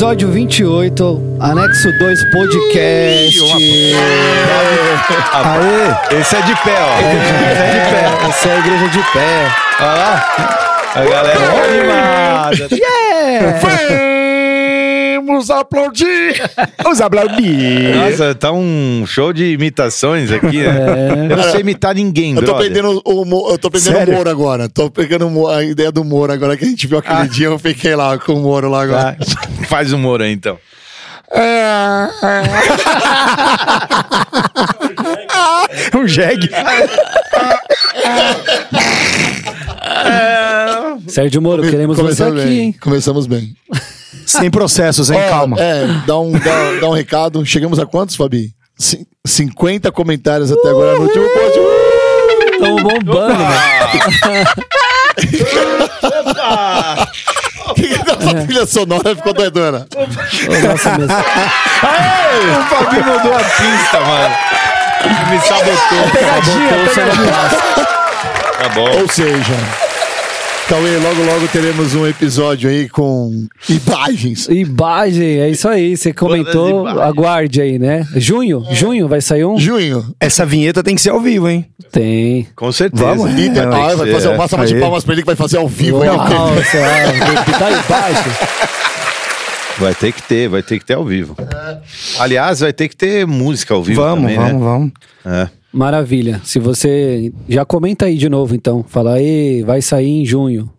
Episódio 28, Anexo 2 Podcast. Aê! Esse é de pé, ó. Esse é de pé. Essa é a igreja de pé. Olha lá. A galera animada. Vamos aplaudir! Vamos aplaudir! Nossa, tá um show de imitações aqui, né? Eu não sei imitar ninguém, Eu tô brother. aprendendo o, Mo- eu tô aprendendo Sério? o Moro agora. Tô pegando o a ideia do Moro agora que a gente viu aquele Ah. dia. Eu fiquei lá com o Moro lá agora. Tá. Faz humor aí, então. É, é. um jegue. Sérgio Moro, queremos você Começamos aqui, bem. hein? Começamos bem. Sem processos, hein? Ó, Calma. É, dá um, dá, dá um recado. Chegamos a quantos, Fabi? Cin- 50 comentários até agora no último post. Tamo bombando, né? Que essa trilha sonora ficou doidona. Nossa, mesmo. O Fabi mudou a pista, mano. Me sabotou. Botou o sonoplasta. Tá bom. Ou seja, Cauê, logo logo teremos um episódio aí com imagens. Imagem, é isso aí. Você comentou, aguarde aí, né? Junho, junho vai sair um? Junho. Essa vinheta tem que ser ao vivo, hein? Tem. Com certeza. Vamos. E, Tem ah, vai fazer é. uma salva de palmas pra ele que vai fazer ao vivo. aí. Nossa, é, tá aí embaixo. Vai ter que ter, vai ter que ter ao vivo. Aliás, vai ter que ter música ao vivo vamos, também, vamos, né? vamos. É. Maravilha. Se você. Já comenta aí de novo, então. Fala aí, vai sair em junho.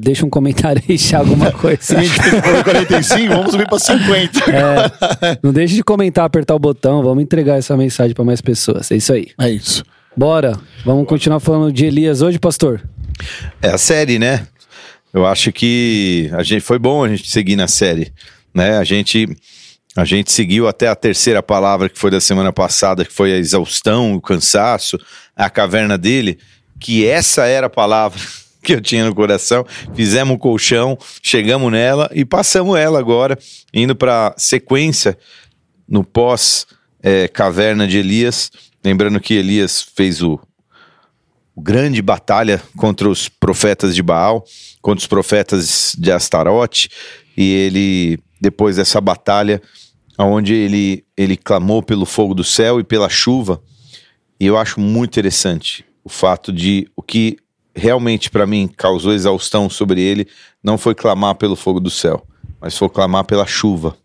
Deixa um comentário aí, se alguma coisa. Se a gente tem 45, vamos subir pra 50. É, não deixe de comentar, apertar o botão. Vamos entregar essa mensagem pra mais pessoas. É isso aí. É isso. Bora. Vamos continuar falando de Elias hoje, pastor? É a série, né? Eu acho que a gente foi bom a gente seguir na série, né? A gente a gente seguiu até a terceira palavra que foi da semana passada, que foi a exaustão, o cansaço, a caverna dele, que essa era a palavra que eu tinha no coração. Fizemos o colchão, chegamos nela e passamos ela agora, indo para sequência no pós eh, caverna de Elias. Lembrando que Elias fez o, o grande batalha contra os profetas de Baal, contra os profetas de Astarote, e ele, depois dessa batalha, onde ele, ele clamou pelo fogo do céu e pela chuva, e eu acho muito interessante o fato de o que realmente para mim causou exaustão sobre ele não foi clamar pelo fogo do céu, mas foi clamar pela chuva.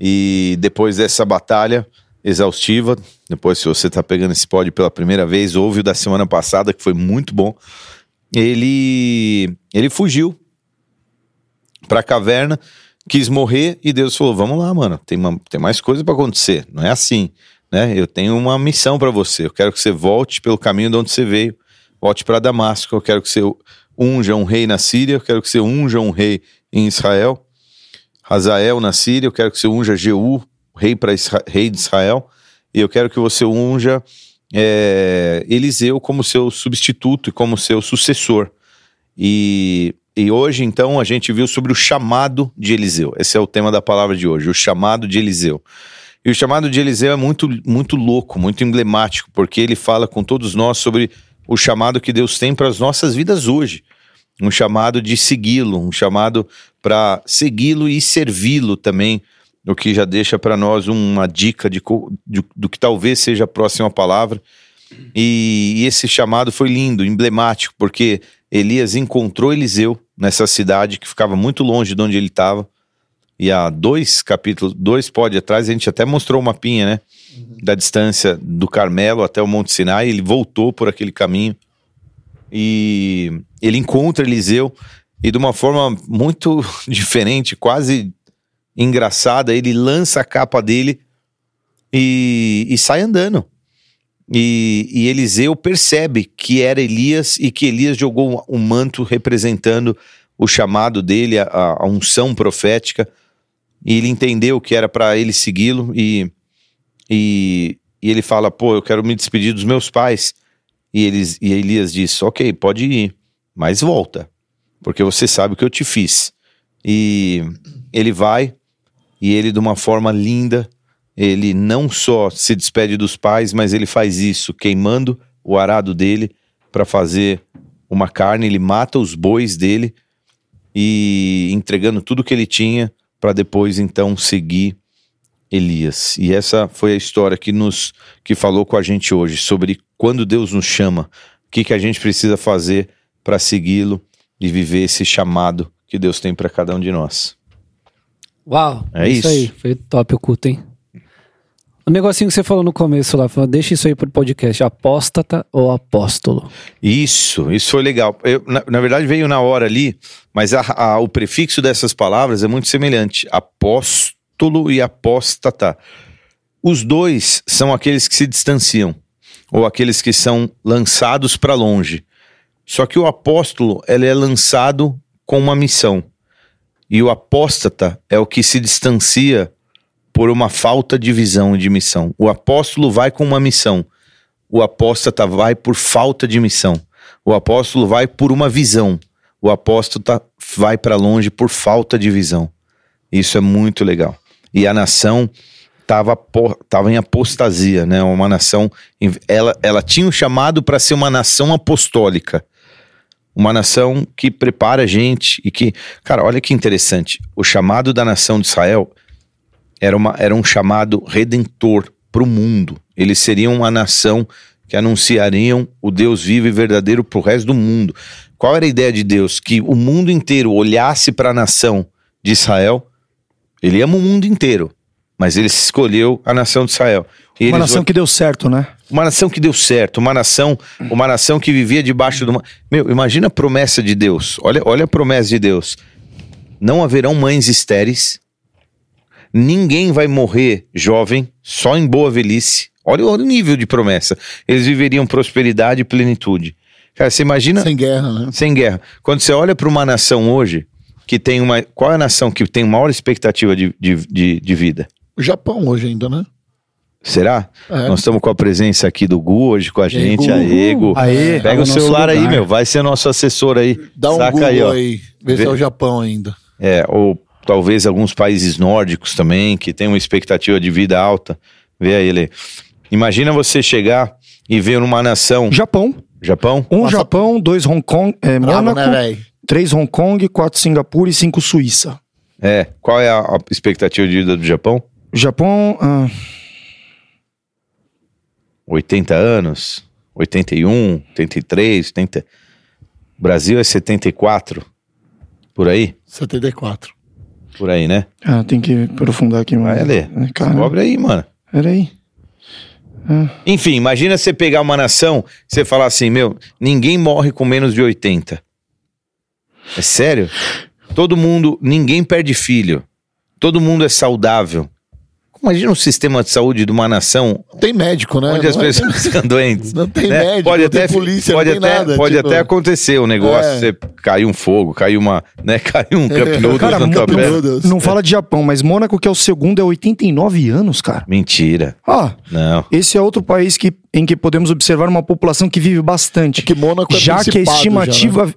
E depois dessa batalha exaustiva, depois se você está pegando esse pódio pela primeira vez, ouve o da semana passada que foi muito bom. Ele ele fugiu para a caverna, quis morrer e Deus falou: "Vamos lá, mano, tem, uma- tem mais coisa para acontecer. Não é assim, né? Eu tenho uma missão para você. Eu quero que você volte pelo caminho de onde você veio. Volte para Damasco. Eu quero que você unja um rei na Síria, eu quero que você unja um rei em Israel. Hazael na Síria, eu quero que você unja Jeú, rei para rei de Israel, e eu quero que você unja é, Eliseu como seu substituto e como seu sucessor. E, e hoje, então, a gente viu sobre o chamado de Eliseu. Esse é o tema da palavra de hoje, o chamado de Eliseu. E o chamado de Eliseu é muito, muito louco, muito emblemático, porque ele fala com todos nós sobre o chamado que Deus tem para as nossas vidas hoje. Um chamado de segui-lo, um chamado para segui-lo e servi-lo também, o que já deixa para nós uma dica de, de- do que talvez seja a próxima palavra. E, e esse chamado foi lindo, emblemático, porque Elias encontrou Eliseu nessa cidade que ficava muito longe de onde ele estava. E há dois capítulos, dois pódios atrás, a gente até mostrou uma mapinha, né? Da distância do Carmelo até o Monte Sinai. Ele voltou por aquele caminho e ele encontra Eliseu e de uma forma muito diferente, quase engraçada, ele lança a capa dele e, e sai andando. E, e Eliseu percebe que era Elias e que Elias jogou um, manto representando o chamado dele, a, a unção profética, e ele entendeu que era para ele segui-lo e, e, e ele fala: pô, eu quero me despedir dos meus pais. E, eles, e Elias diz: Ok, pode ir, mas volta, porque você sabe o que eu te fiz. E ele vai, e ele, de uma forma linda, ele não só se despede dos pais, mas ele faz isso, queimando o arado dele para fazer uma carne. Ele mata os bois dele e entregando tudo que ele tinha para depois então seguir Elias. E essa foi a história que nos que falou com a gente hoje sobre quando Deus nos chama, o que, que a gente precisa fazer para segui-lo e viver esse chamado que Deus tem para cada um de nós. Uau! É isso. aí. Foi top o culto, hein? O negocinho que você falou no começo lá, falou, deixa isso aí pro podcast. Apóstata ou apóstolo? Isso, isso foi legal. Eu, na, na verdade veio na hora ali, mas a- a- o prefixo dessas palavras é muito semelhante. Apóstolo e apóstata. Os dois são aqueles que se distanciam, ou aqueles que são lançados para longe. Só que o apóstolo, ele é lançado com uma missão. E o apóstata é o que se distancia por uma falta de visão e de missão. O apóstolo vai com uma missão. O apóstata vai por falta de missão. O apóstolo vai por uma visão. O apóstata vai para longe por falta de visão. Isso é muito legal. E a nação estava tava em apostasia, né? Uma nação. Ela, ela tinha um chamado para ser uma nação apostólica. Uma nação que prepara a gente e que. Cara, olha que interessante. O chamado da nação de Israel era, uma, era um chamado redentor para o mundo. Eles seriam uma nação que anunciariam o Deus vivo e verdadeiro para o resto do mundo. Qual era a ideia de Deus? Que o mundo inteiro olhasse para a nação de Israel. Ele ama o mundo inteiro, mas ele escolheu a nação de Israel. Uma nação que deu certo, né? uma nação que deu certo, uma nação, uma nação que vivia debaixo de uma. Meu, imagina a promessa de Deus. Olha, olha a promessa de Deus. Não haverão mães estéreis. Ninguém vai morrer jovem, só em boa velhice. Olha o nível de promessa. Eles viveriam prosperidade e plenitude. Cara, você imagina Sem guerra, né? sem guerra. Quando você olha para uma nação hoje que tem uma. Qual é a nação que tem maior expectativa de, de, de, de vida? O Japão hoje ainda, né? Será? É. Nós estamos com a presença aqui do Gu hoje com a gente, Gu. aí, Gu. Aê, Pega é o o celular aí, lugar. meu. Vai ser nosso assessor aí. Dá um Saca Google aí, aí, ó. vê se Vê- é o Japão ainda. É, ou talvez alguns países nórdicos também, que tem uma expectativa de vida alta. Vê aí, Lê. Imagina você chegar e ver numa nação. Japão. Japão? Um Nossa. Japão, dois Hong Kong, é, Bravo, Mônaco, né, velho? três Hong Kong, quatro Singapura e cinco Suíça. É. Qual é a, a expectativa de vida do Japão? Japão, ah, 80 anos? 81, 83, 80. Brasil é 74. Por aí? 74. Por aí, né? ah, tem que aprofundar aqui mais. Vai, Lê. É, Cara, Cobre aí, mano. peraí. Enfim, imagina você pegar uma nação, você falar assim, meu, ninguém morre com menos de 80. É sério? Todo mundo, ninguém perde filho. Todo mundo é saudável. Imagina o sistema de saúde de uma nação Tem médico, né? onde as Não é- pessoas ficam doentes. Não tem né? médico, pode não até, tem polícia, pode não tem até, nada. Pode tipo, até acontecer o negócio, É. você cair um fogo, cair uma, né, cair um cup noodles Cara, na tua perna. Não fala de Japão, mas Mônaco, que é o segundo, é 89 anos, cara. Mentira. Ah, Não. esse é outro país que, em que podemos observar uma população que vive bastante. É que Mônaco é já que a estimativa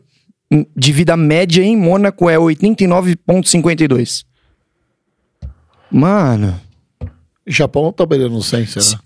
de vida média em Mônaco é 89,52. Mano, Japão tá beirando 100, será?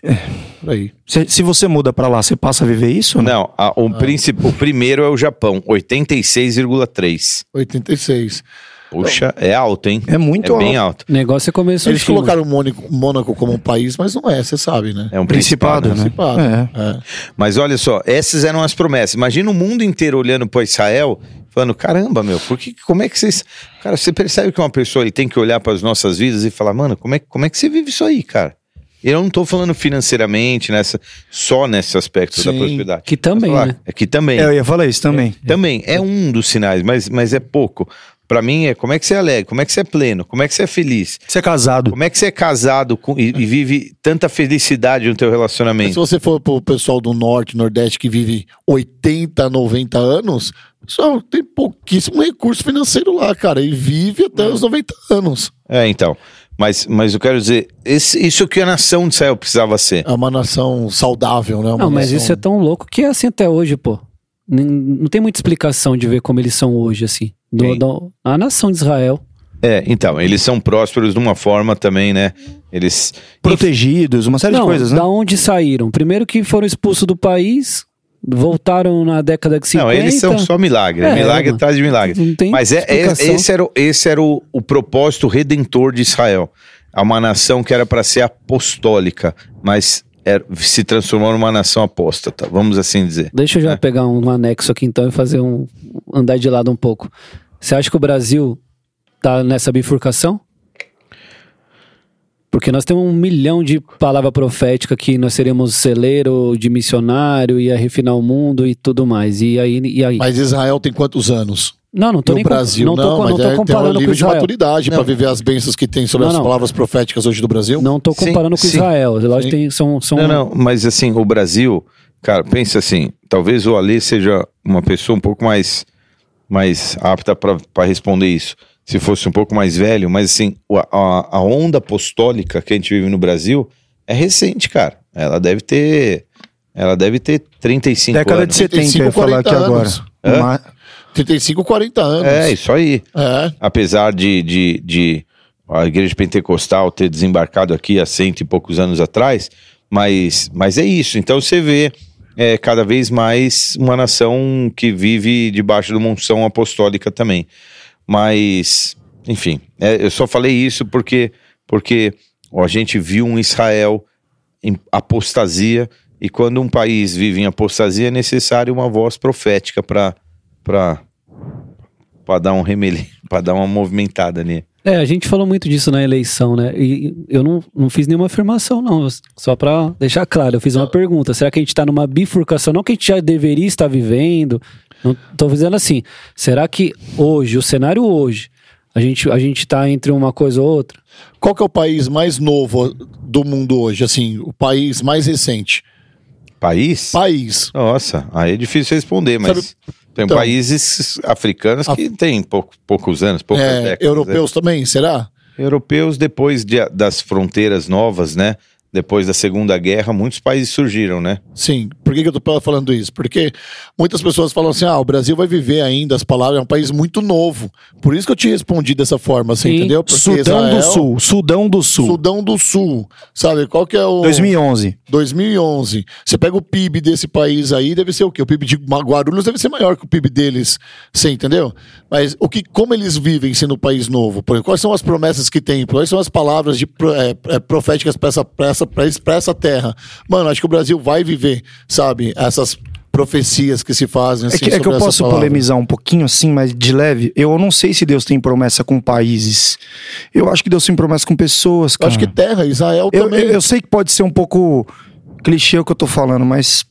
Por aí. se, se você muda pra lá, você passa a viver isso? Não. Não, a- o, princip- o primeiro é o Japão, 86,3. 86. Puxa, é alto, hein? É muito É bem alto. O negócio é começo Eles China. colocaram o Mônaco, Mônaco como um país, mas não é, você sabe, né? É um Principado, principado. né? Principado. É. É. Mas olha só, essas eram as promessas. Imagina o mundo inteiro olhando para Israel, falando: caramba, meu, por que, como é que vocês. Cara, você percebe que uma pessoa ele tem que olhar para as nossas vidas e falar: mano, como é, como é que você vive isso aí, cara? Eu não tô falando financeiramente, nessa, só nesse aspecto da Sim, prosperidade. que também, falar, né? É que também. É, eu ia falar isso também. Também é um dos sinais, mas, mas é pouco. Pra mim é como é que você é alegre, como é que você é pleno, como é que você é feliz, Você é casado. como é que você é casado com- e, e vive tanta felicidade no teu Mas se relacionamento. você for pro pessoal do norte, nordeste, que vive 80, 90 anos, só tem pouquíssimo recurso financeiro lá, cara. E vive até os 90 anos. É, então. Mas, mas eu quero dizer, esse- isso que a nação de Israel precisava ser. É uma nação saudável, né? Uma Não, mas nação- isso é tão louco que é assim até hoje, pô. Não tem muita explicação de ver como eles são hoje, assim. Do, do- a nação de Israel. É, então, eles são prósperos de uma forma também, né? Eles. Protegidos, uma série não, de coisas, né? da onde saíram? Primeiro que foram expulsos do país, voltaram na década de 50. Não, eles são só milagre. É, milagre mano. atrás de milagre. Não tem Mas é, é- esse era, o, esse era o, o propósito redentor de Israel. É uma nação que era para ser apostólica, mas era- se transformou numa nação apóstata, vamos assim dizer. Deixa eu já É. pegar um anexo aqui então e fazer um. andar de lado um pouco. Você acha que o Brasil tá nessa bifurcação? Porque nós temos um milhão de palavra profética que nós seremos celeiro de missionário, ia refinar o mundo e tudo mais. E aí. E aí? Mas Israel tem quantos anos? não, não tô no nem com- Brasil, não não, tô, não tô é, tem um comparando com nível de Israel. maturidade para viver as bênçãos que tem sobre Não, as palavras proféticas hoje do Brasil. Não tô Sim, comparando com sim. Israel. Lógico que tem, são, são Não, não, mas assim, o Brasil, cara, pensa assim, talvez o Alê seja uma pessoa um pouco mais, mais apta para responder isso, se fosse um pouco mais velho, mas assim, a, a onda apostólica que a gente vive no Brasil é recente, cara. Ela deve ter, ela deve ter 35 Década anos. de 70, eu ia falar aqui 40 agora. anos. Hã? Uma- 35, 40 anos. É, isso aí. É. apesar de, de, de a igreja pentecostal ter desembarcado aqui há cento e poucos anos atrás, mas, mas é isso. Então você vê é, cada vez mais uma nação que vive debaixo de uma unção apostólica também. Mas, enfim, é, eu só falei isso porque, porque ó, a gente viu um Israel em apostasia e quando um país vive em apostasia é necessário uma voz profética para dar um remeli, para dar uma movimentada ali. É, a gente falou muito disso na eleição, né? E eu não, não fiz nenhuma afirmação, não. Só pra deixar claro, eu fiz uma pergunta. Será que a gente tá numa bifurcação? Não que a gente já deveria estar vivendo. Não tô dizendo assim. Será que hoje, o cenário hoje, a gente, a gente tá entre uma coisa ou outra? Qual que é o país mais novo do mundo hoje? Assim, o país mais recente. País? País. Nossa, aí é difícil responder, mas Sabe- tem Então- países africanos que têm pouco- poucos anos, poucas É, décadas. europeus também, será? né? Europeus, depois de- das fronteiras novas, né? Depois da Segunda Guerra, muitos países surgiram, né? Sim. Por que, que eu tô falando isso? Porque muitas pessoas falam assim: ah, o Brasil vai viver ainda as palavras, é um país muito novo. Por isso que eu te respondi dessa forma, assim, Sim. entendeu? Porque Sudão do Israel- Sul, Sudão do Sul. Sudão do Sul. Sabe? Qual que é o. 2011. 2011. Você pega o PIB desse país aí, deve ser o quê? O PIB de Guarulhos deve ser maior que o PIB deles. Você entendeu? Mas o que, como eles vivem sendo um país novo? Quais são as promessas que tem? Quais são as palavras de, é, é, proféticas para essa, pra essa, pra esse- pra essa terra? Mano, acho que o Brasil vai viver, sabe? Essas profecias que se fazem. É Assim, que, é que eu posso palavras. polemizar um pouquinho assim, mas de leve. Eu não sei se Deus tem promessa com países. Eu acho que Deus tem promessa com pessoas, Eu cara. acho que terra, Israel eu, também. eu, eu sei que pode ser um pouco clichê o que eu tô falando, mas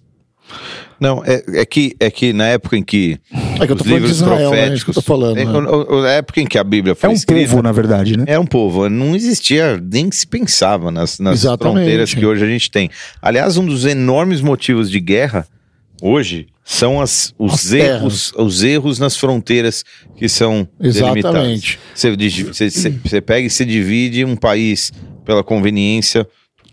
Não, é, é que, é que na época em que É que eu tô falando de livros Israel, né? É proféticos... isso que eu tô falando. é, né? Na época em que a Bíblia foi é um escrita, povo, na verdade, né? Era um povo, não existia, nem se pensava nas, nas Exatamente. fronteiras que hoje a gente tem. Aliás, um dos enormes motivos de guerra hoje são as, os, As erros, os erros nas fronteiras que são delimitadas. Exatamente. Você, digi- você, pega e se divide um país pela conveniência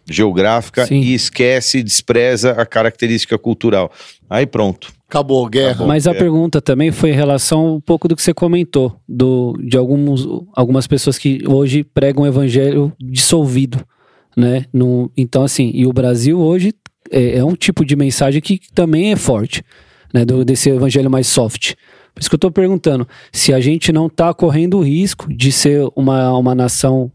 geográfica Sim. e esquece e despreza a característica cultural. Aí pronto. Acabou a guerra. Mas a é. pergunta também foi em relação um pouco do que você comentou, do, de alguns, algumas pessoas que hoje pregam o evangelho dissolvido, né? No, então, assim, e o Brasil hoje é, é um tipo de mensagem que também é forte, né? Do, desse evangelho mais soft. Por isso que eu tô perguntando se a gente não tá correndo o risco de ser uma, uma nação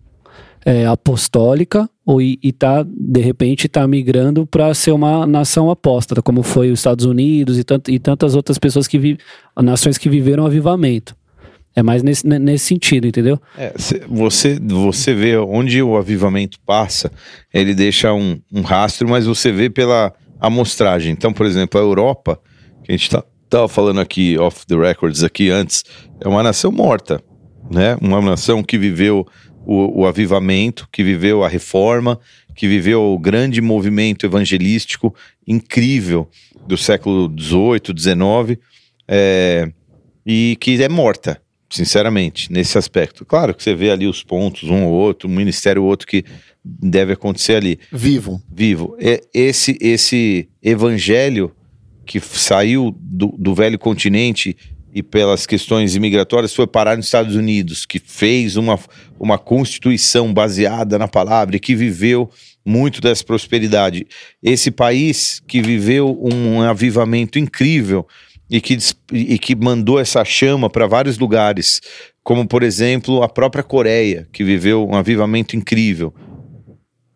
é, apostólica ou e, e tá de repente tá migrando para ser uma nação apóstata, como foi os Estados Unidos e, tant, e tantas outras pessoas que vi, nações que viveram avivamento. É mais nesse, ne- nesse sentido, entendeu? É, cê- você, você vê onde o avivamento passa, ele deixa um, um rastro, mas você vê pela amostragem. Então, por exemplo, a Europa, que a gente tá, tava falando aqui, off the records aqui antes, é uma nação morta, né? Uma nação que viveu o, o avivamento, que viveu a reforma, que viveu o grande movimento evangelístico incrível do século XVIII, XIX, é, e que é morta, sinceramente, nesse aspecto. Claro que você vê ali os pontos, um ou outro, um ministério ou outro que deve acontecer ali, Vivo. vivo. É, esse, esse evangelho que saiu do, do velho continente e pelas questões imigratórias foi parar nos Estados Unidos, que fez uma, uma constituição baseada na palavra e que viveu muito dessa prosperidade. Esse país que viveu um avivamento incrível e que, e que mandou essa chama para vários lugares, como por exemplo a própria Coreia, que viveu um avivamento incrível.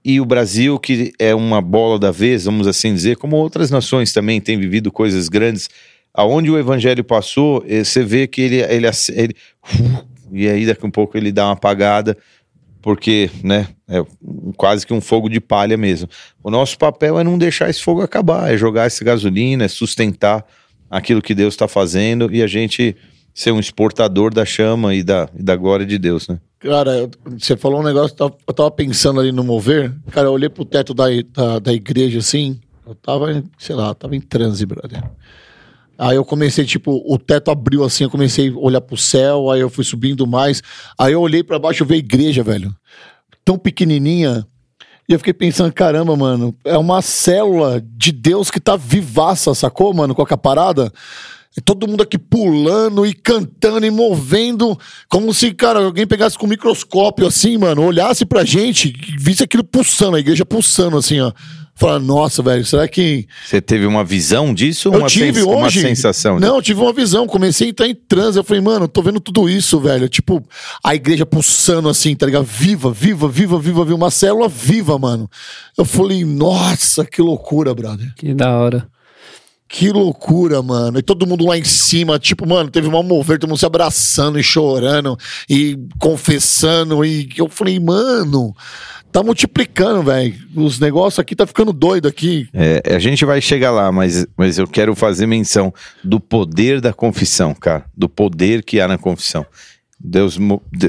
E o Brasil, que é uma bola da vez, vamos assim dizer, como outras nações também têm vivido coisas grandes, aonde o evangelho passou, eh, você vê que ele, ele, ele e aí daqui um pouco ele dá uma apagada, porque, né, é quase que um fogo de palha mesmo. O nosso papel é não deixar esse fogo acabar, é jogar essa gasolina, é sustentar aquilo que Deus está fazendo e a gente ser um exportador da chama e da, e da glória de Deus, né? Cara, você falou um negócio, eu tava pensando ali no mover, cara, eu olhei pro teto da, da, da igreja assim, eu tava, sei lá, tava em transe, brother. Aí eu comecei, tipo, o teto abriu assim, eu comecei a olhar pro céu, aí eu fui subindo mais. Aí eu olhei para baixo, eu vi a igreja, velho. Tão pequenininha. E eu fiquei pensando, caramba, mano, é uma célula de Deus que tá vivaça, sacou, mano, com a parada? Todo mundo aqui pulando e cantando e movendo, como se, cara, alguém pegasse com um microscópio assim, mano, olhasse pra gente visse aquilo pulsando, a igreja pulsando assim, ó. Falar, nossa, velho, será que. Você teve uma visão disso? Eu uma tive sens hoje. Uma sensação? Não, eu tive uma visão. Comecei a entrar em transe. Eu falei, mano, tô vendo tudo isso, velho. Tipo, a igreja pulsando assim, tá ligado? Viva, viva, viva, viva, viva. Uma célula viva, mano. Eu falei, nossa, que loucura, brother. Que da hora. Que loucura, mano. E todo mundo lá em cima, tipo, mano, teve uma mover, todo mundo se abraçando e chorando e confessando. E eu falei, mano, tá multiplicando, velho. Os negócios aqui tá ficando doido aqui. É, a gente vai chegar lá, mas, mas eu quero fazer menção do poder da confissão, cara. Do poder que há na confissão. Deus,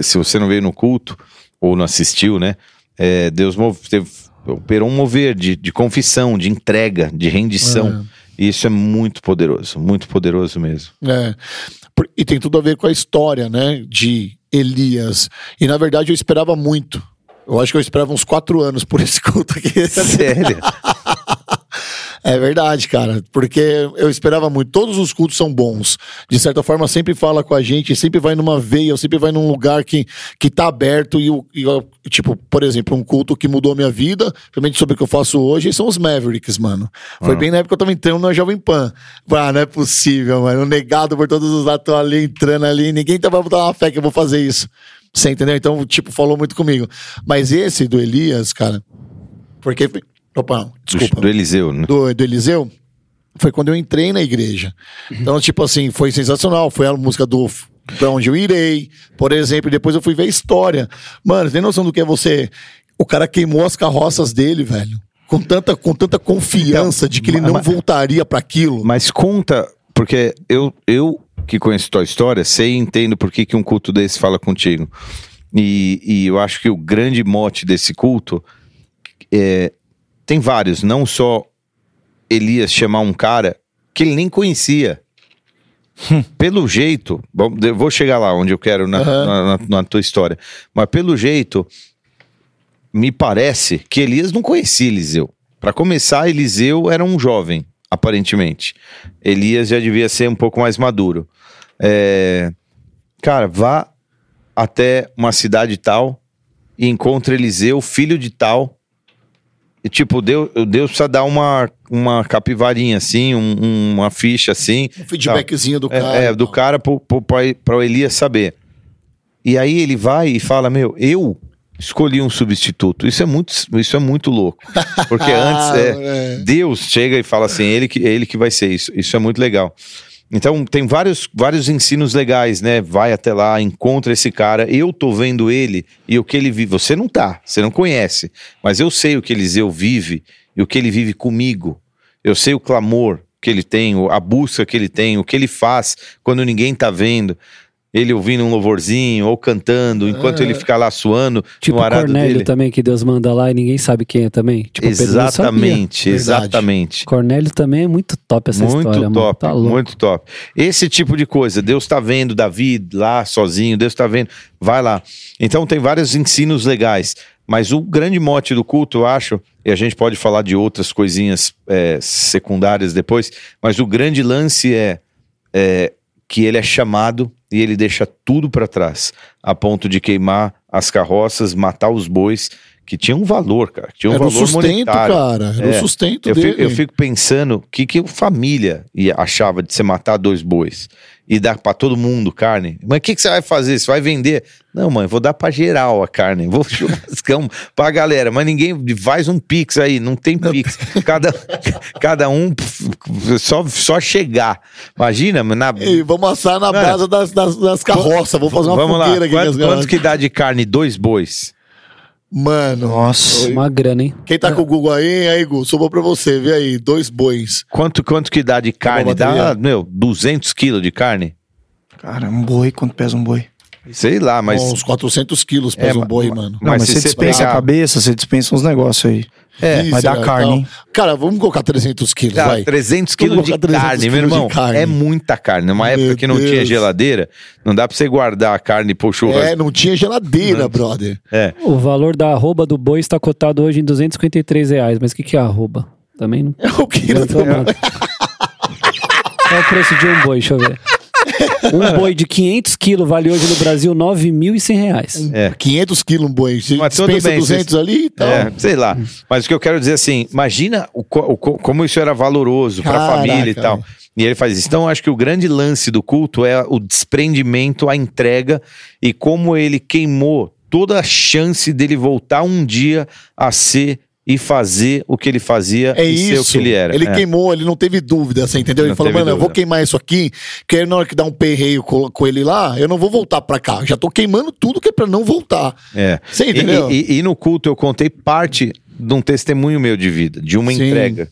se você não veio no culto ou não assistiu, né? É, Deus teve, operou um mover de, de confissão, de entrega, de rendição. É. E isso é muito poderoso, muito poderoso mesmo. É. E tem tudo a ver com a história, né? De Elias. E na verdade eu esperava muito eu acho que eu esperava uns quatro anos por esse culto aqui. Sério? É verdade, cara, porque eu esperava muito. Todos os cultos são bons. De certa forma, sempre fala com a gente, sempre vai numa veia, sempre vai num lugar que, que tá aberto. E, e tipo, por exemplo, um culto que mudou a minha vida, realmente sobre o que eu faço hoje, são os Mavericks, mano. Foi ah. bem na época que eu tava entrando na Jovem Pan. Ah, não é possível, mano. Negado por todos os lados, tô ali entrando ali, ninguém tá pra botar uma fé que eu vou fazer isso. Você entendeu? Então, tipo, falou muito comigo. Mas esse do Elias, cara, porque. Opa, desculpa. Do, do Eliseu, né? Do, do Eliseu, foi quando eu entrei na igreja. Então, tipo assim, foi sensacional. Foi a música do Pra Onde Eu Irei, por exemplo. Depois eu fui ver a história. Mano, tem noção do que é você. O cara queimou as carroças dele, velho. Com tanta, com tanta confiança então, de que ele não mas, voltaria para aquilo. Mas conta, porque eu, eu que conheço tua história, sei e entendo por que, que um culto desse fala contigo. E, e eu acho que o grande mote desse culto é, tem vários, não só Elias chamar um cara que ele nem conhecia. Hum. pelo jeito, bom, vou chegar lá onde eu quero na, uhum. na, na, na tua história, mas pelo jeito, me parece que Elias não conhecia Eliseu. Para começar, Eliseu era um jovem aparentemente. Elias já devia ser um pouco mais maduro. É, cara, vá até uma cidade tal e encontre Eliseu, filho de tal. E, tipo, Deus, Deus precisa dar uma, uma capivarinha assim, um, uma ficha assim. Um feedbackzinho do cara. É, é do cara para o Elias saber. E aí ele vai e fala: Meu, eu escolhi um substituto. Isso é muito, isso é muito louco. Porque antes é, é, Deus chega e fala assim, ele que, ele que vai ser isso. Isso é muito legal. Então tem vários, vários ensinos legais, né? Vai até lá, encontra esse cara. Eu tô vendo ele e o que ele vive. Você não tá, você não conhece, mas eu sei o que Eliseu vive e o que ele vive comigo. Eu sei o clamor que ele tem, a busca que ele tem, o que ele faz quando ninguém tá vendo ele ouvindo um louvorzinho ou cantando, enquanto ele fica lá suando tipo no arado Cornélio dele. também, que Deus manda lá e ninguém sabe quem é também. Tipo, exatamente, exatamente. Cornélio também é muito top essa muito história. Top, tá muito top. Esse tipo de coisa, Deus tá vendo Davi lá sozinho, Deus tá vendo, vai lá. Então tem vários ensinos legais, mas o grande mote do culto, eu acho, e a gente pode falar de outras coisinhas é, secundárias depois, mas o grande lance é, é que ele é chamado e ele deixa tudo para trás, a ponto de queimar as carroças, matar os bois, que tinha um valor, cara. Tinha um Era o valor sustento, monetário. cara. Era É. o sustento Eu dele. fico, eu fico pensando o que, que a família ia, achava de você matar dois bois e dar pra todo mundo carne. Mas o que, que você vai fazer? Você vai vender? Não, mãe, vou dar pra geral a carne. Vou churrascão pra galera. Mas ninguém faz um pix aí. Não tem pix. Cada, cada um só, só chegar. Imagina, na, E vamos assar na Mano, brasa das, das, das carroças. Vamos fazer uma vamos lá. fogueira aqui. Quanto, quanto que dá de carne dois bois? Mano, Nossa. Uma grana, hein? quem tá com o Google aí, aí, Gu, sobrou pra você. Vê aí, dois bois. Quanto, quanto que dá de carne? Dá, meu, 200 quilos de carne? Cara, um boi, quanto pesa um boi? Sei lá, mas... Uns 400 quilos pesa É, um boi, ma- mano. Não, mas, se você dispensa pegar- a cabeça, você dispensa uns negócios aí. É, Vai dar carne, hein? Cara, vamos colocar 300 quilos, Cara, vai. 300 Vamos quilos de colocar 300 carne, meu irmão. carne. É muita carne. Numa época Meu que não tinha Deus. geladeira, não dá pra você guardar a carne pro É, churrasco. não tinha geladeira, brother. É. O valor da arroba do boi está cotado hoje em 253 reais. Mas o que, que é arroba? Também não. É o que não. Qual é o preço de um boi? Deixa eu ver. Um boi de 500 quilos vale hoje no Brasil 9.100 reais. É. 500 quilos um boi. Você Mas dispensa bem, 200 ali e tal. É, sei lá. Mas o que eu quero dizer assim, imagina o, o co- como isso era valoroso pra Caraca, família e tal. E ele faz isso. Então, acho que o grande lance do culto é o desprendimento, a entrega e como ele queimou toda a chance dele voltar um dia a ser e fazer o que ele fazia É e ser o isso. que ele era. Ele É. queimou, ele não teve dúvida, você entendeu? Ele Não falou, mano, eu vou dúvida. queimar isso aqui, que na hora que dá um perreio com, com ele lá, eu não vou voltar pra cá. Já tô queimando tudo que é pra não voltar. É. Você E- entendeu? E, e no culto eu contei parte de um testemunho meu de vida, de uma Sim. entrega,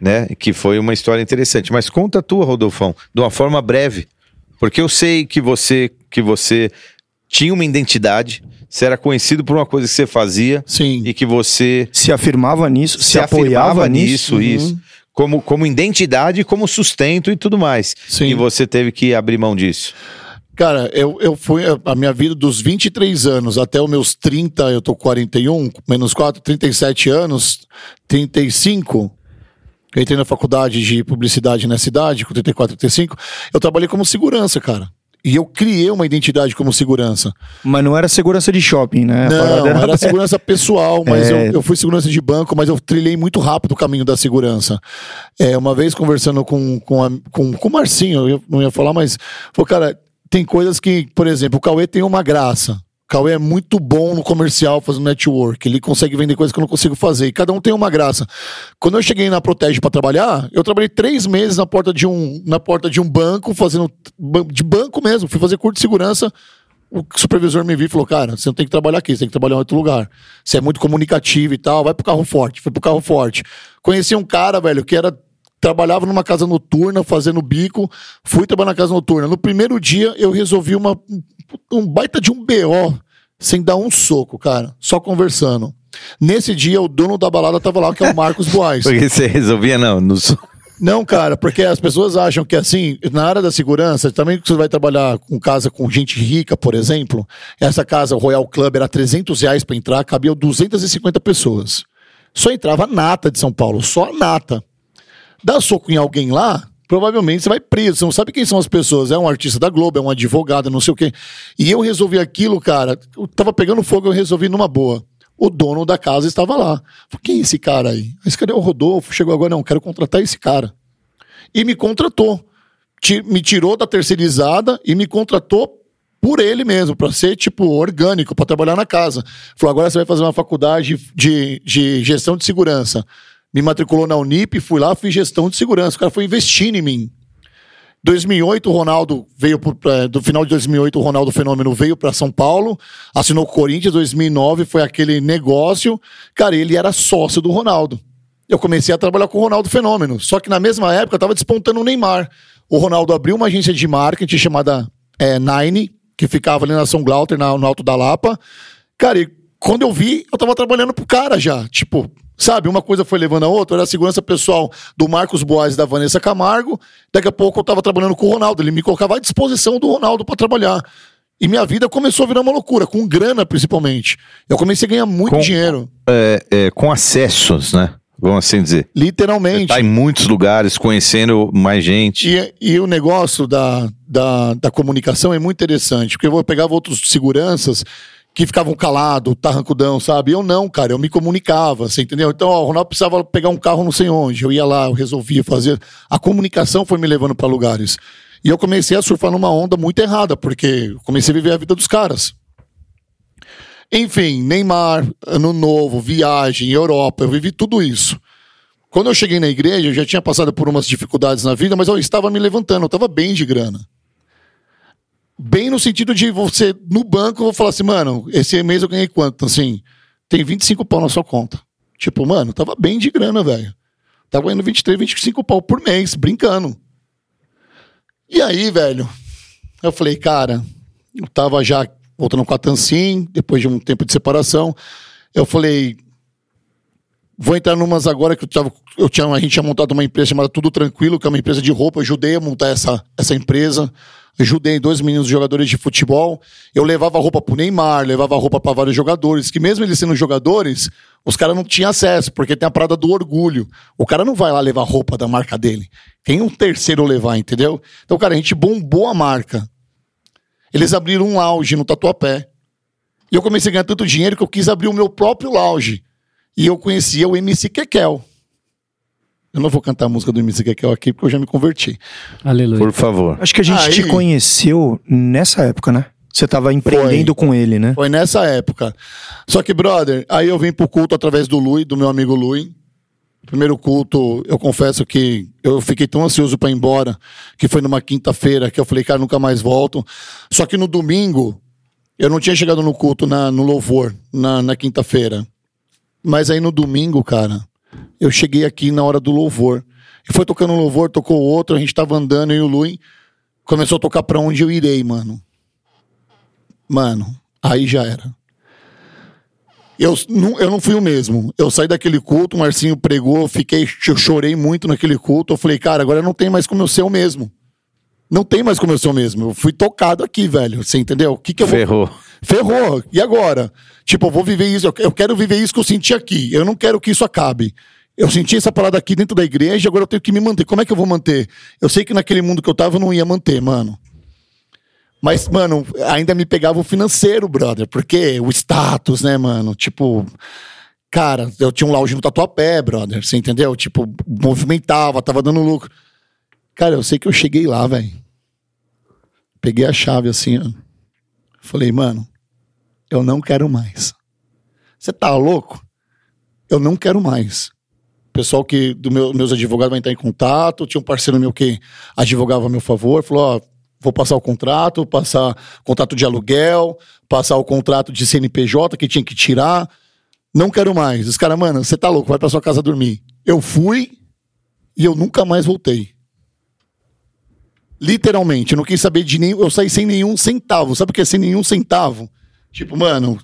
né? Que foi uma história interessante. Mas conta a tua, Rodolfão, de uma forma breve. Porque eu sei que você, que você tinha uma identidade, você era conhecido por uma coisa que você fazia Sim. e que você Se afirmava nisso, se, se, apoiava afirmava nisso. nisso, isso. Como, como identidade, como sustento e tudo mais. Sim. E você teve que abrir mão disso. Cara, eu, eu fui a minha vida dos 23 anos até os meus 30, eu tô com 41, menos 4, 37 anos, 35. Eu entrei na faculdade de publicidade na cidade, com 34, 35. Eu trabalhei como segurança, cara. E eu criei uma identidade como segurança. Mas não era segurança de shopping, né? Não, parada era segurança pessoal, mas É. eu, eu fui segurança de banco, mas eu trilhei muito rápido o caminho da segurança. É, uma vez conversando com, com, a- com, com o Marcinho, eu não ia falar, mas, pô, cara, tem coisas que, por exemplo, o Cauê tem uma graça. Cauê é muito bom no comercial, fazendo network. Ele consegue vender coisas que eu não consigo fazer. E cada um tem uma graça. Quando eu cheguei na Protege para trabalhar, eu trabalhei três meses na porta de um, na porta de um banco, fazendo de banco mesmo. Fui fazer curso de segurança o supervisor me viu e falou: Cara, você não tem que trabalhar aqui, você tem que trabalhar em outro lugar. Você é muito comunicativo e tal, vai pro carro forte. Foi pro carro forte. Conheci um cara, velho, que era. Trabalhava numa casa noturna, fazendo bico. Fui trabalhar na casa noturna. No primeiro dia, eu resolvi uma, um baita de um BO, sem dar um soco, cara. Só conversando. Nesse dia, o dono da balada tava lá, que é o Marcos Boaz. Porque você resolvia, não, no, Não, cara, porque as pessoas acham que assim, na área da segurança, também que você vai trabalhar com casa com gente rica, por exemplo, essa casa, o Royal Club, era 300 reais pra entrar, cabia 250 pessoas. Só entrava a nata de São Paulo, só a nata. Dá soco em alguém lá, provavelmente você vai preso. Você não sabe quem são as pessoas. É um artista da Globo, é um advogado, não sei o quê. E eu resolvi aquilo, cara. Eu tava pegando fogo, eu resolvi numa boa. O dono da casa estava lá. Falei, quem é esse cara aí? Esse cara é o Rodolfo. Chegou agora, não, quero contratar esse cara. E me contratou. Me tirou da terceirizada e me contratou por ele mesmo, para ser, tipo, orgânico, para trabalhar na casa. Falou, agora você vai fazer uma faculdade de, de gestão de segurança. Me matriculou na Unip, fui lá, fiz gestão de segurança. O cara foi investindo em mim. 2008, o Ronaldo veio pro, do final de 2008, o Ronaldo Fenômeno veio para São Paulo, assinou com o Corinthians, 2009 foi aquele negócio. Cara, ele era sócio do Ronaldo. Eu comecei a trabalhar com o Ronaldo Fenômeno, só que na mesma época eu tava despontando o Neymar. O Ronaldo abriu uma agência de marketing chamada é, Nine, que ficava ali na São Glauter, na- no Alto da Lapa. Cara, e quando eu vi, eu tava trabalhando pro cara já. Tipo, sabe, uma coisa foi levando a outra. Era a segurança pessoal do Marcos Boas e da Vanessa Camargo. Daqui a pouco eu tava trabalhando com o Ronaldo. Ele me colocava à disposição do Ronaldo para trabalhar. E minha vida começou a virar uma loucura, com grana principalmente. Eu comecei a ganhar muito Com- dinheiro. é, é, com acessos, né? vamos assim dizer. Literalmente. Tá em muitos lugares, conhecendo mais gente. E, e o negócio da, da, da comunicação é muito interessante, porque eu pegava outros seguranças que ficavam calados, tarrancudão, sabe? Eu não, cara, eu me comunicava, você entendeu? Então, ó, o Ronaldo precisava pegar um carro não sei onde, eu ia lá, eu resolvia fazer. A comunicação foi me levando para lugares. E eu comecei a surfar numa onda muito errada, porque comecei a viver a vida dos caras. Enfim, Neymar, Ano Novo, viagem, Europa, eu vivi tudo isso. Quando eu cheguei na igreja, eu já tinha passado por umas dificuldades na vida, mas eu estava me levantando, eu estava bem de grana. Bem no sentido de você, no banco, eu vou falar assim, mano, esse mês eu ganhei quanto? Assim, tem 25 pau na sua conta. Tipo, mano, tava bem de grana, velho. Tava ganhando 23, 25 pau por mês, brincando. E aí, velho, eu falei, cara, eu tava já voltando com a Tansim, depois de um tempo de separação. Eu falei, vou entrar numas agora que eu, tava, eu tinha, a gente tinha montado uma empresa chamada Tudo Tranquilo, que é uma empresa de roupa. Eu ajudei a montar essa, essa empresa. Ajudei dois meninos jogadores de futebol. Eu levava roupa pro Neymar, levava roupa para vários jogadores, que mesmo eles sendo jogadores, os caras não tinham acesso, porque tem a parada do orgulho. O cara não vai lá levar roupa da marca dele. Tem um terceiro levar, entendeu? Então, cara, a gente bombou a marca. Eles abriram um lounge no Tatuapé. E eu comecei a ganhar tanto dinheiro que eu quis abrir o meu próprio lounge. E eu conhecia o MC Kekel. Eu não vou cantar a música do MC Kekel aqui porque eu já me converti. Aleluia. Por favor. Acho que a gente Aí- te conheceu nessa época, né? Você tava empreendendo com ele, né? Foi nessa época. Só que, brother, aí eu vim pro culto através do Lui, do meu amigo Lui. Primeiro culto, eu confesso que eu fiquei tão ansioso pra ir embora, que foi numa quinta-feira, que eu falei, cara, nunca mais volto. Só que no domingo, eu não tinha chegado no culto, na, no louvor, na, na quinta-feira. Mas aí no domingo, cara, eu cheguei aqui na hora do louvor. E foi tocando um louvor, tocou outro, a gente tava andando e o Lui começou a tocar pra onde eu irei, mano. Mano, aí já era. Eu não, eu não fui o mesmo. Eu saí daquele culto, o Marcinho pregou, eu fiquei, eu chorei muito naquele culto. Eu falei, cara, agora não tem mais como eu ser o mesmo. Não tem mais como eu ser o mesmo. Eu fui tocado aqui, velho. Você entendeu? O que, que eu vou Ferrou. Ferrou. E agora? Tipo, eu vou viver isso. Eu quero viver isso que eu senti aqui. Eu não quero que isso acabe. Eu senti essa parada aqui dentro da igreja, agora eu tenho que me manter. Como é que eu vou manter? Eu sei que naquele mundo que eu tava eu não ia manter, mano. Mas, mano, ainda me pegava o financeiro, brother. Porque o status, né, mano? Tipo, cara, eu tinha um lounge no Tatuapé, brother. Você entendeu? Tipo, movimentava, tava dando lucro. Cara, eu sei que eu cheguei lá, velho. Peguei a chave assim, ó. Falei, mano, eu não quero mais. Você tá louco? Eu não quero mais. Pessoal que do meu, meus advogados vai entrar em contato. Tinha um parceiro meu que advogava a meu favor. Falou: ó, vou passar o contrato, passar contrato de aluguel, passar o contrato de CNPJ que tinha que tirar. Não quero mais. Os caras, mano, você tá louco, vai pra sua casa dormir. Eu fui e eu nunca mais voltei. Literalmente, eu não quis saber de nenhum. Eu saí sem nenhum centavo. Sabe o que é sem nenhum centavo? Tipo, mano,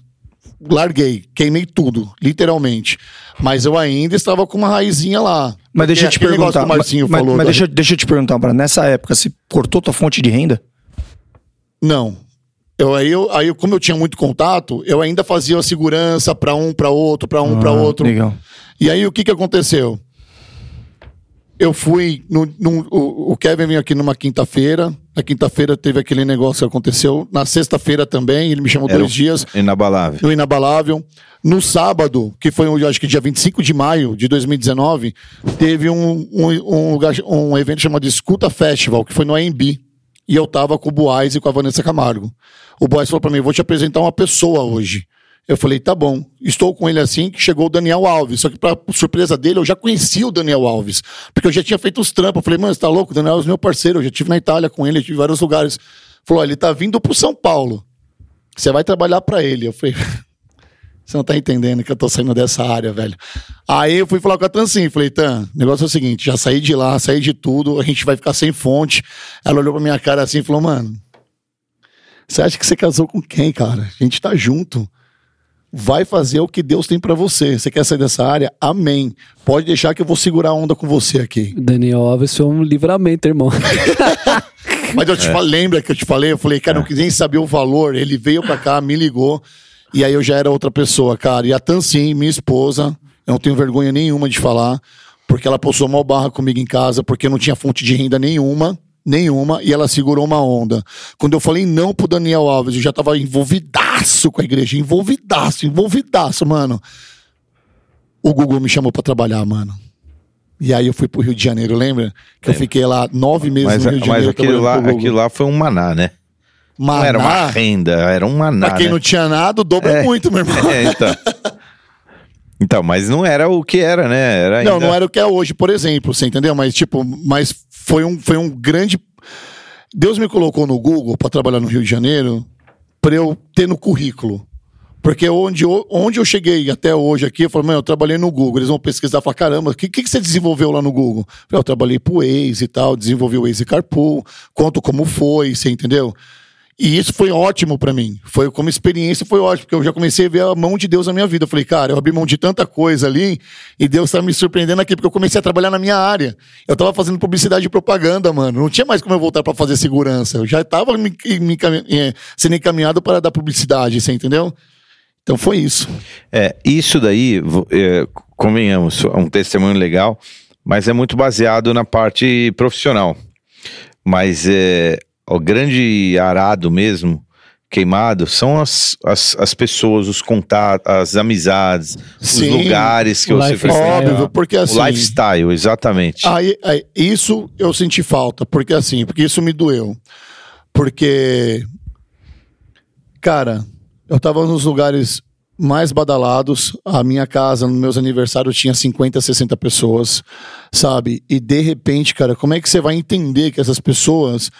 larguei, queimei tudo, literalmente. Mas eu ainda estava com uma raizinha lá. Mas deixa eu te perguntar. que o Marcinho mas falou. mas deixa, deixa eu te perguntar, Bra. Nessa época, você cortou tua fonte de renda? Não. Eu, aí, eu, aí, como eu tinha muito contato, eu ainda fazia a segurança para um, para outro, para um, para Ah, outro. Legal. E aí o que que aconteceu? Eu fui. No, no- o, o Kevin veio aqui numa quinta-feira. Na quinta-feira teve aquele negócio que aconteceu. Na sexta-feira também, ele me chamou Era dois dias Inabalável. no Inabalável. No sábado, que foi, eu acho que dia 25 de maio de 2019, teve um, um, um, lugar, um evento chamado Escuta Festival, que foi no AMB. E eu tava com o Boaz e com a Vanessa Camargo. O Boaz falou pra mim: vou te apresentar uma pessoa hoje. Eu falei, tá bom. Estou com ele assim que chegou o Daniel Alves. Só que, pra surpresa dele, eu já conhecia o Daniel Alves. Porque eu já tinha feito os trampos. Eu falei, mano, você tá louco? O Daniel Alves é meu parceiro. Eu já estive na Itália com ele, eu tive em vários lugares. Falou, ele tá vindo pro São Paulo. Você vai trabalhar pra ele. Eu falei, você não tá entendendo que eu tô saindo dessa área, velho. Aí eu fui falar com a Tan assim, falei, Tan, o negócio é o seguinte, já saí de lá, saí de tudo, a gente vai ficar sem fonte. Ela olhou pra minha cara assim e falou, mano, você acha que você casou com quem, cara? A gente tá junto. Vai fazer o que Deus tem pra você. Você quer sair dessa área? Amém. Pode deixar que eu vou segurar a onda com você aqui. Daniel Alves foi um livramento, irmão. Mas eu te É. falei, lembra que eu te falei? Eu falei, cara, eu não quis nem saber o valor. Ele veio pra cá, me ligou, e aí eu já era outra pessoa, cara. E a Tan, sim, minha esposa, Eu não tenho vergonha nenhuma de falar, porque ela postou mal barra comigo em casa, porque eu não tinha fonte de renda nenhuma nenhuma e ela segurou uma onda. Quando eu falei não pro Daniel Alves, eu já tava envolvidaço com a igreja, envolvidaço, envolvidaço, mano. O Google me chamou para trabalhar, mano. E aí eu fui pro Rio de Janeiro, lembra? Que eu fiquei lá nove meses Mas, no Rio de mas Janeiro. aquilo, lá, aquilo lá foi um maná, né? Maná, Não era uma renda, era um maná. pra quem né? não tinha nada, o dobro é, É. muito, meu irmão. É, então. Então, mas não era o que era, né? Era Não, ainda- não era o que é hoje, por exemplo, você entendeu? Mas, tipo, mas foi um, foi um grande. Deus me colocou no Google para trabalhar no Rio de Janeiro para eu ter no currículo. Porque onde eu, onde eu cheguei até hoje aqui, eu falei, mano, eu trabalhei no Google. Eles vão pesquisar e falar, caramba, o que, que, que você desenvolveu lá no Google? Eu, falei, eu trabalhei pro Waze e tal, desenvolvi o Waze Carpool, conto como foi, você entendeu? E isso foi ótimo pra mim. Foi como experiência, foi ótimo, porque eu já comecei a ver a mão de Deus na minha vida. Eu falei, cara, eu abri mão de tanta coisa ali e Deus tá me surpreendendo aqui, porque eu comecei a trabalhar na minha área. Eu tava fazendo publicidade e propaganda, mano. Não tinha mais como eu voltar pra fazer segurança. Eu já tava me, me sendo encaminhado para dar publicidade, você entendeu? Então foi isso. É, isso daí, é, convenhamos, é um testemunho legal, mas é muito baseado na parte profissional. Mas é, o grande arado mesmo, queimado, são as, as, as pessoas, os contatos, as amizades, Sim. os lugares que O você frequenta. Óbvio, porque assim. O lifestyle, exatamente. Aí, aí, isso eu senti falta, porque assim, porque isso me doeu. Porque, cara, eu tava nos lugares mais badalados, a minha casa, nos meus aniversários, tinha 50, 60 pessoas, sabe? E de repente, cara, como é que você vai entender que essas pessoas.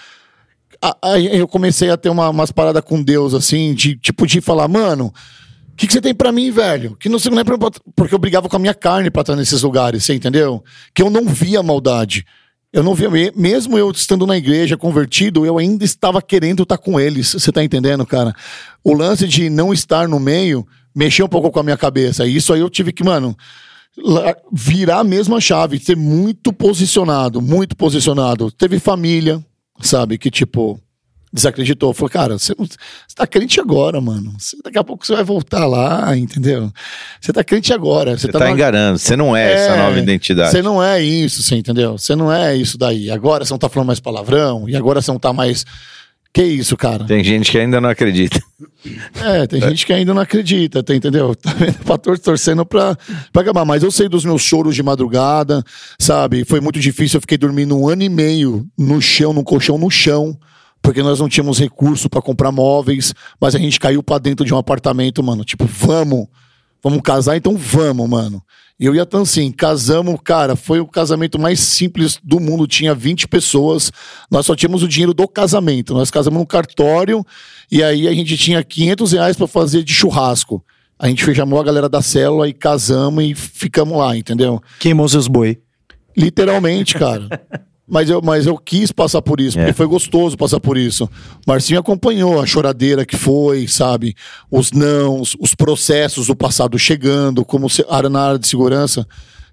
Aí eu comecei a ter uma, umas paradas com Deus, assim, de tipo, de falar, mano, o que, que você tem pra mim, velho? Que não, sei- não é pra, porque eu brigava com a minha carne pra estar nesses lugares, você entendeu? Que eu não via maldade. Eu não via, me- mesmo eu estando na igreja, convertido, eu ainda estava querendo estar com eles. Você tá entendendo, cara? O lance de não estar no meio mexeu um pouco com a minha cabeça. E isso aí eu tive que, mano, virar mesmo a chave, ser muito posicionado, muito posicionado. Teve família, sabe, que tipo desacreditou. Falou, cara, você, você tá crente agora, mano. Você- daqui a pouco você vai voltar lá, entendeu? Você tá crente agora. Você, Você tá, tá numa- enganando, você não é, essa É, nova identidade. Você não é isso, você entendeu? Você não é isso daí. Agora você não tá falando mais palavrão, e agora você não tá mais. Que isso, cara? Tem gente que ainda não acredita. É, tem gente que ainda não acredita, tá, entendeu? Tá vendo? Torcendo pra, pra acabar. Mas eu sei dos meus choros de madrugada, sabe? Foi muito difícil. Eu fiquei dormindo um ano e meio no chão, num colchão no chão, porque nós não tínhamos recurso pra comprar móveis, mas a gente caiu pra dentro de um apartamento, mano. Tipo, vamos, vamos casar, então vamos, mano. E eu ia tão assim, casamos, cara, foi o casamento mais simples do mundo, tinha 20 pessoas, nós só tínhamos o dinheiro do casamento, nós casamos no cartório, e aí a gente tinha 500 reais pra fazer de churrasco. A gente chamou a galera da célula e casamos e ficamos lá, entendeu? Queimou seus boi. Literalmente, cara. Mas eu, mas eu quis passar por isso, porque É. foi gostoso passar por isso. Marcinho acompanhou a choradeira que foi, sabe? Os nãos, os processos do passado chegando, como se, área na área de segurança.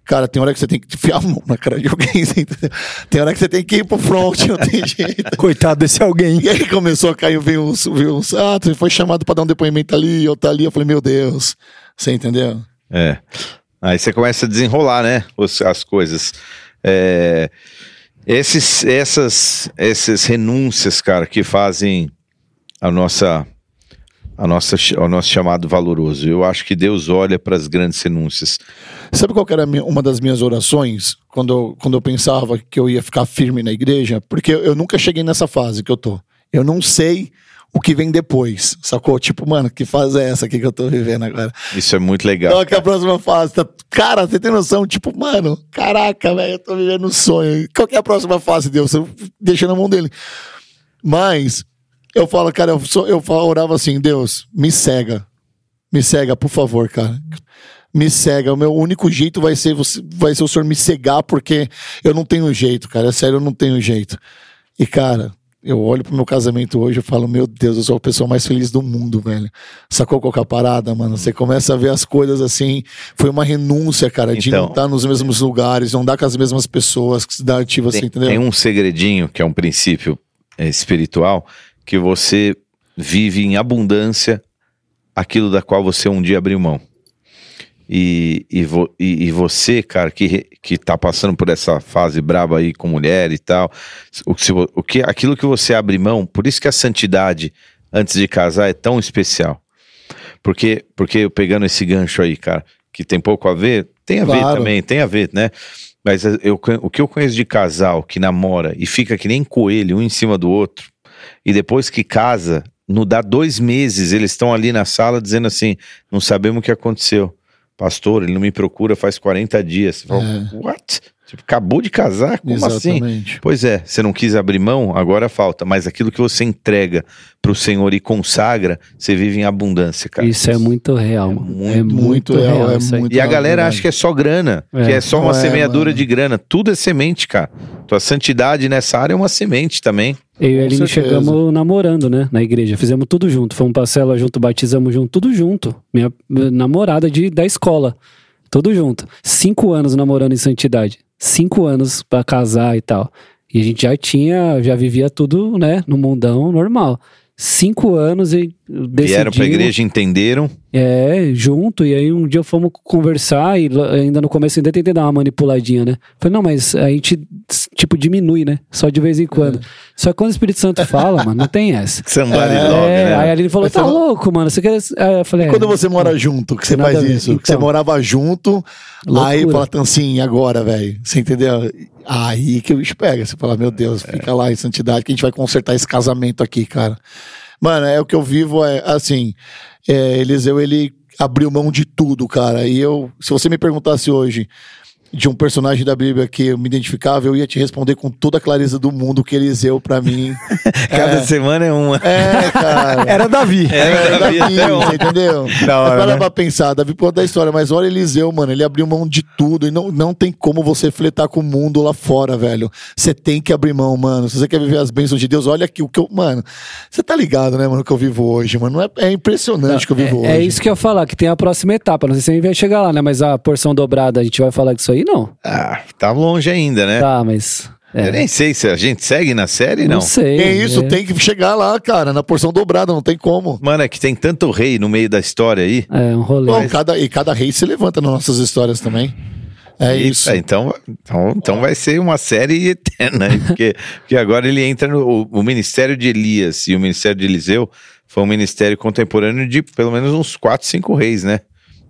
Cara, tem hora que você tem que enfiar a mão na cara de alguém, você entendeu? Tem hora que você tem que ir pro front, não tem jeito. Coitado desse alguém. E aí começou a cair, veio uns, veio uns ah, você foi chamado pra dar um depoimento ali, outra ali. Eu falei, meu Deus, você entendeu? É. Aí você começa a desenrolar, né? as coisas. É, esses, essas, essas renúncias, cara, que fazem a nossa, a nossa, o nosso chamado valoroso. Eu acho que Deus olha para as grandes renúncias. Sabe qual era minha- uma das minhas orações quando eu, quando eu pensava que eu ia ficar firme na igreja? Porque eu, eu nunca cheguei nessa fase que eu tô. Eu não sei o que vem depois, sacou? Tipo, mano, que fase é essa aqui que eu tô vivendo agora? Isso é muito legal. Qual que é a próxima fase? Tá- Cara, você tem noção? Tipo, mano, caraca, velho, eu tô vivendo um sonho. Qual que é a próxima fase, Deus? Eu deixo na mão dele. Mas eu falo, cara, eu, sou, eu falo- orava assim, Deus, me cega. Me cega, por favor, cara. Me cega. O meu único jeito vai ser, você, vai ser o senhor me cegar, porque eu não tenho jeito, cara. É sério, eu não tenho jeito. E, cara, eu olho pro meu casamento hoje e falo, meu Deus, eu sou a pessoa mais feliz do mundo, velho. Sacou qual que é a parada, mano? Você começa a ver as coisas assim. Foi uma renúncia, cara, de Então. não estar nos mesmos lugares, não dar com as mesmas pessoas, que se dá ativo assim, entendeu? tem um segredinho, que é um princípio é, espiritual, que você vive em abundância aquilo da qual você um dia abriu mão. E, e, vo- e- e você, cara, que, que tá passando por essa fase braba aí com mulher e tal, o, que se o que, aquilo que você abre mão, por isso que a santidade antes de casar é tão especial. Porque, porque pegando esse gancho aí, cara, que tem pouco a ver, tem a ver Claro. também, tem a ver, né? Mas eu, o que eu conheço de casal que namora e fica que nem coelho, um em cima do outro, e depois que casa, não dá dois meses, eles estão ali na sala dizendo assim: não sabemos o que aconteceu. Pastor, ele não me procura faz 40 dias. Você fala, what? Tipo, acabou de casar? Como assim? Exatamente. Pois é, você não quis abrir mão, agora falta. Mas aquilo que você entrega pro Senhor e consagra, você vive em abundância, cara. Isso é muito real, mano. muito, é muito, real. real, é muito E a galera acha que é só grana, É. que é só uma é, semeadura de grana. Tudo é semente, cara. Tua santidade nessa área é uma semente também. Eu e a Aline chegamos namorando, né? Na igreja. Fizemos tudo junto. Fomos pra célula junto, batizamos junto, tudo junto. Minha, minha namorada de, da escola. Tudo junto. Cinco anos namorando em santidade. Cinco anos pra casar e tal. E a gente já tinha, já vivia tudo, né? No mundão normal. Cinco anos e decidimos... Vieram pra igreja, entenderam. É, junto, e aí um dia fomos conversar e ainda no começo ainda tentei dar uma manipuladinha, né? Falei, não, mas a gente, tipo, diminui, né? Só de vez em quando. Só que quando o Espírito Santo fala, mano, não tem essa. Somebody É, love, né? aí a Aline falou, Mas tá você louco, mano, você quer... Aí eu falei, E é, quando você mora junto, que você faz isso? que você Então. morava junto, Loucura. aí fala assim, agora, velho? Você entendeu? Aí que o bicho pega. Você fala, meu Deus, fica lá em santidade que a gente vai consertar esse casamento aqui, cara. Mano, é o que eu vivo, é assim, é, Eliseu, ele abriu mão de tudo, cara. E eu, se você me perguntasse hoje de um personagem da Bíblia que eu me identificava, eu ia te responder com toda a clareza do mundo que Eliseu, pra mim, Cada semana é uma. é, cara. Era Davi. É, Davi, Davi, até ontem. você entendeu? Da hora, para né? pra pensar, Davi pode da história, mas olha Eliseu, mano, ele abriu mão de tudo e não, não tem como você fletar com o mundo lá fora, velho. Você tem que abrir mão, mano. Se você quer viver as bênçãos de Deus, olha aqui o que eu. Mano, você tá ligado, né, mano, o que eu vivo hoje, mano? É, é impressionante o que eu vivo é, é hoje. isso que eu ia falar, que tem a próxima etapa. Não sei se a gente vai chegar lá, né? Mas a porção dobrada, a gente vai falar disso aí? Não. Ah, tá longe ainda, né? Tá, mas... É, Eu nem sei se a gente segue na série, não. não sei. É isso, é. tem que chegar lá, cara, na porção dobrada, não tem como. Mano, é que tem tanto rei no meio da história aí. É, um rolê. Bom, cada, e cada rei se levanta nas nossas histórias também. É Eita, isso. Então, então, então vai ser uma série eterna, porque, porque agora ele entra no o, o ministério de Elias e o ministério de Eliseu foi um ministério contemporâneo de pelo menos uns 4, 5 reis, né?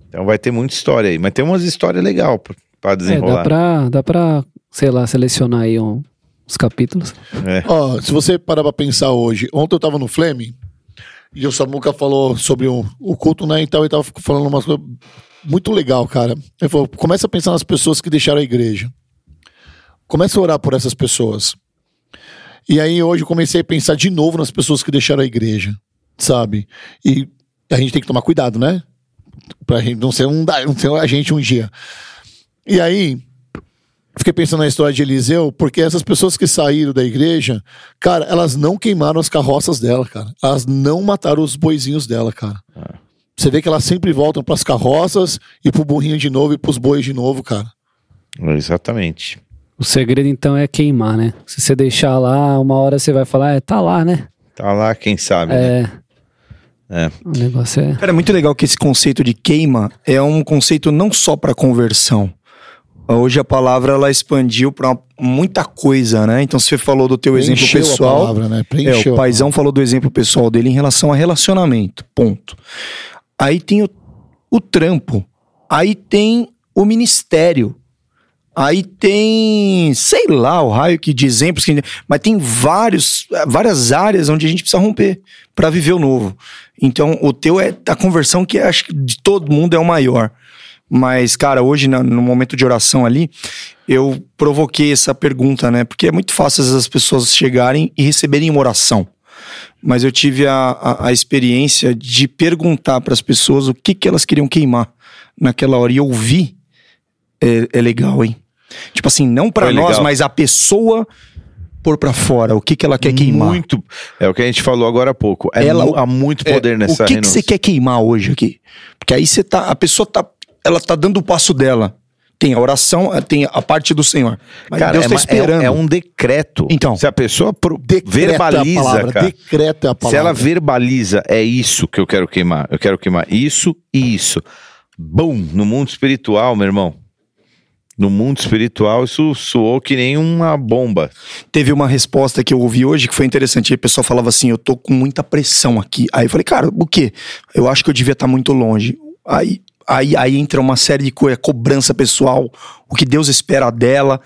Então vai ter muita história aí, mas tem umas histórias legais para É, desenrolar. dá pra, dá pra, sei lá, selecionar aí um, os capítulos. É. Ó, se você parar pra pensar hoje, ontem eu tava no Flame e o Samuca falou sobre o, o culto, né? Então ele tava falando uma coisa muito legal, cara. Ele falou: começa a pensar nas pessoas que deixaram a igreja. Começa a orar por essas pessoas. E aí hoje eu comecei a pensar de novo nas pessoas que deixaram a igreja, sabe? E a gente tem que tomar cuidado, né? Pra gente não ser um, não ser a gente um dia. E aí, fiquei pensando na história de Eliseu, porque essas pessoas que saíram da igreja, cara, elas não queimaram as carroças dela, cara. Elas não mataram os boizinhos dela, cara. Você vê que elas sempre voltam pras carroças e pro burrinho de novo e pros bois de novo, cara. Exatamente. O segredo, então, é queimar, né? Se você deixar lá, uma hora você vai falar, é, tá lá, né? Tá lá, quem sabe. né? É. É. O negócio é. Cara, é muito legal que esse conceito de queima é um conceito não só para conversão. Hoje a palavra ela expandiu para muita coisa, né? Então você falou do teu exemplo Preencheu a pessoal. palavra, né? É, Preencheu o a paizão falou do exemplo pessoal dele em relação a relacionamento. Ponto. Aí tem o, o trampo. Aí tem o ministério. Aí tem, sei lá, o raio que de exemplos que mas tem vários, várias áreas onde a gente precisa romper para viver o novo. Então, o teu é a conversão que acho que de todo mundo é o maior. Mas, cara, hoje no momento de oração ali, eu provoquei essa pergunta, né? Porque é muito fácil as pessoas chegarem e receberem uma oração. Mas eu tive a, a, a experiência de perguntar para as pessoas o que, que elas queriam queimar naquela hora. E ouvir é, é legal, hein? Tipo assim, não para nós, legal. mas a pessoa pôr para fora. O que, que ela quer queimar? Muito. É o que a gente falou agora há pouco. É Ela- mu- há muito poder É, nessa O que, que você quer queimar hoje aqui? Porque aí você tá. A pessoa tá. Ela tá dando o passo dela. Tem a oração, tem a parte do Senhor. Mas Cara, Deus é, tá ma- é- esperando. é um decreto. Então. Se a pessoa pro- Decreta verbaliza, a palavra, cara. decreta a palavra. Se ela verbaliza, é isso que eu quero queimar. Eu quero queimar isso e isso. bum, no mundo espiritual, meu irmão. No mundo espiritual, isso soou que nem uma bomba. Teve uma resposta que eu ouvi hoje que foi interessante. Aí o pessoal falava assim: eu tô com muita pressão aqui. Aí eu falei, cara, o quê? Eu acho que eu devia estar muito longe. Aí, aí, aí entra uma série de coisas, cobrança pessoal, o que Deus espera dela,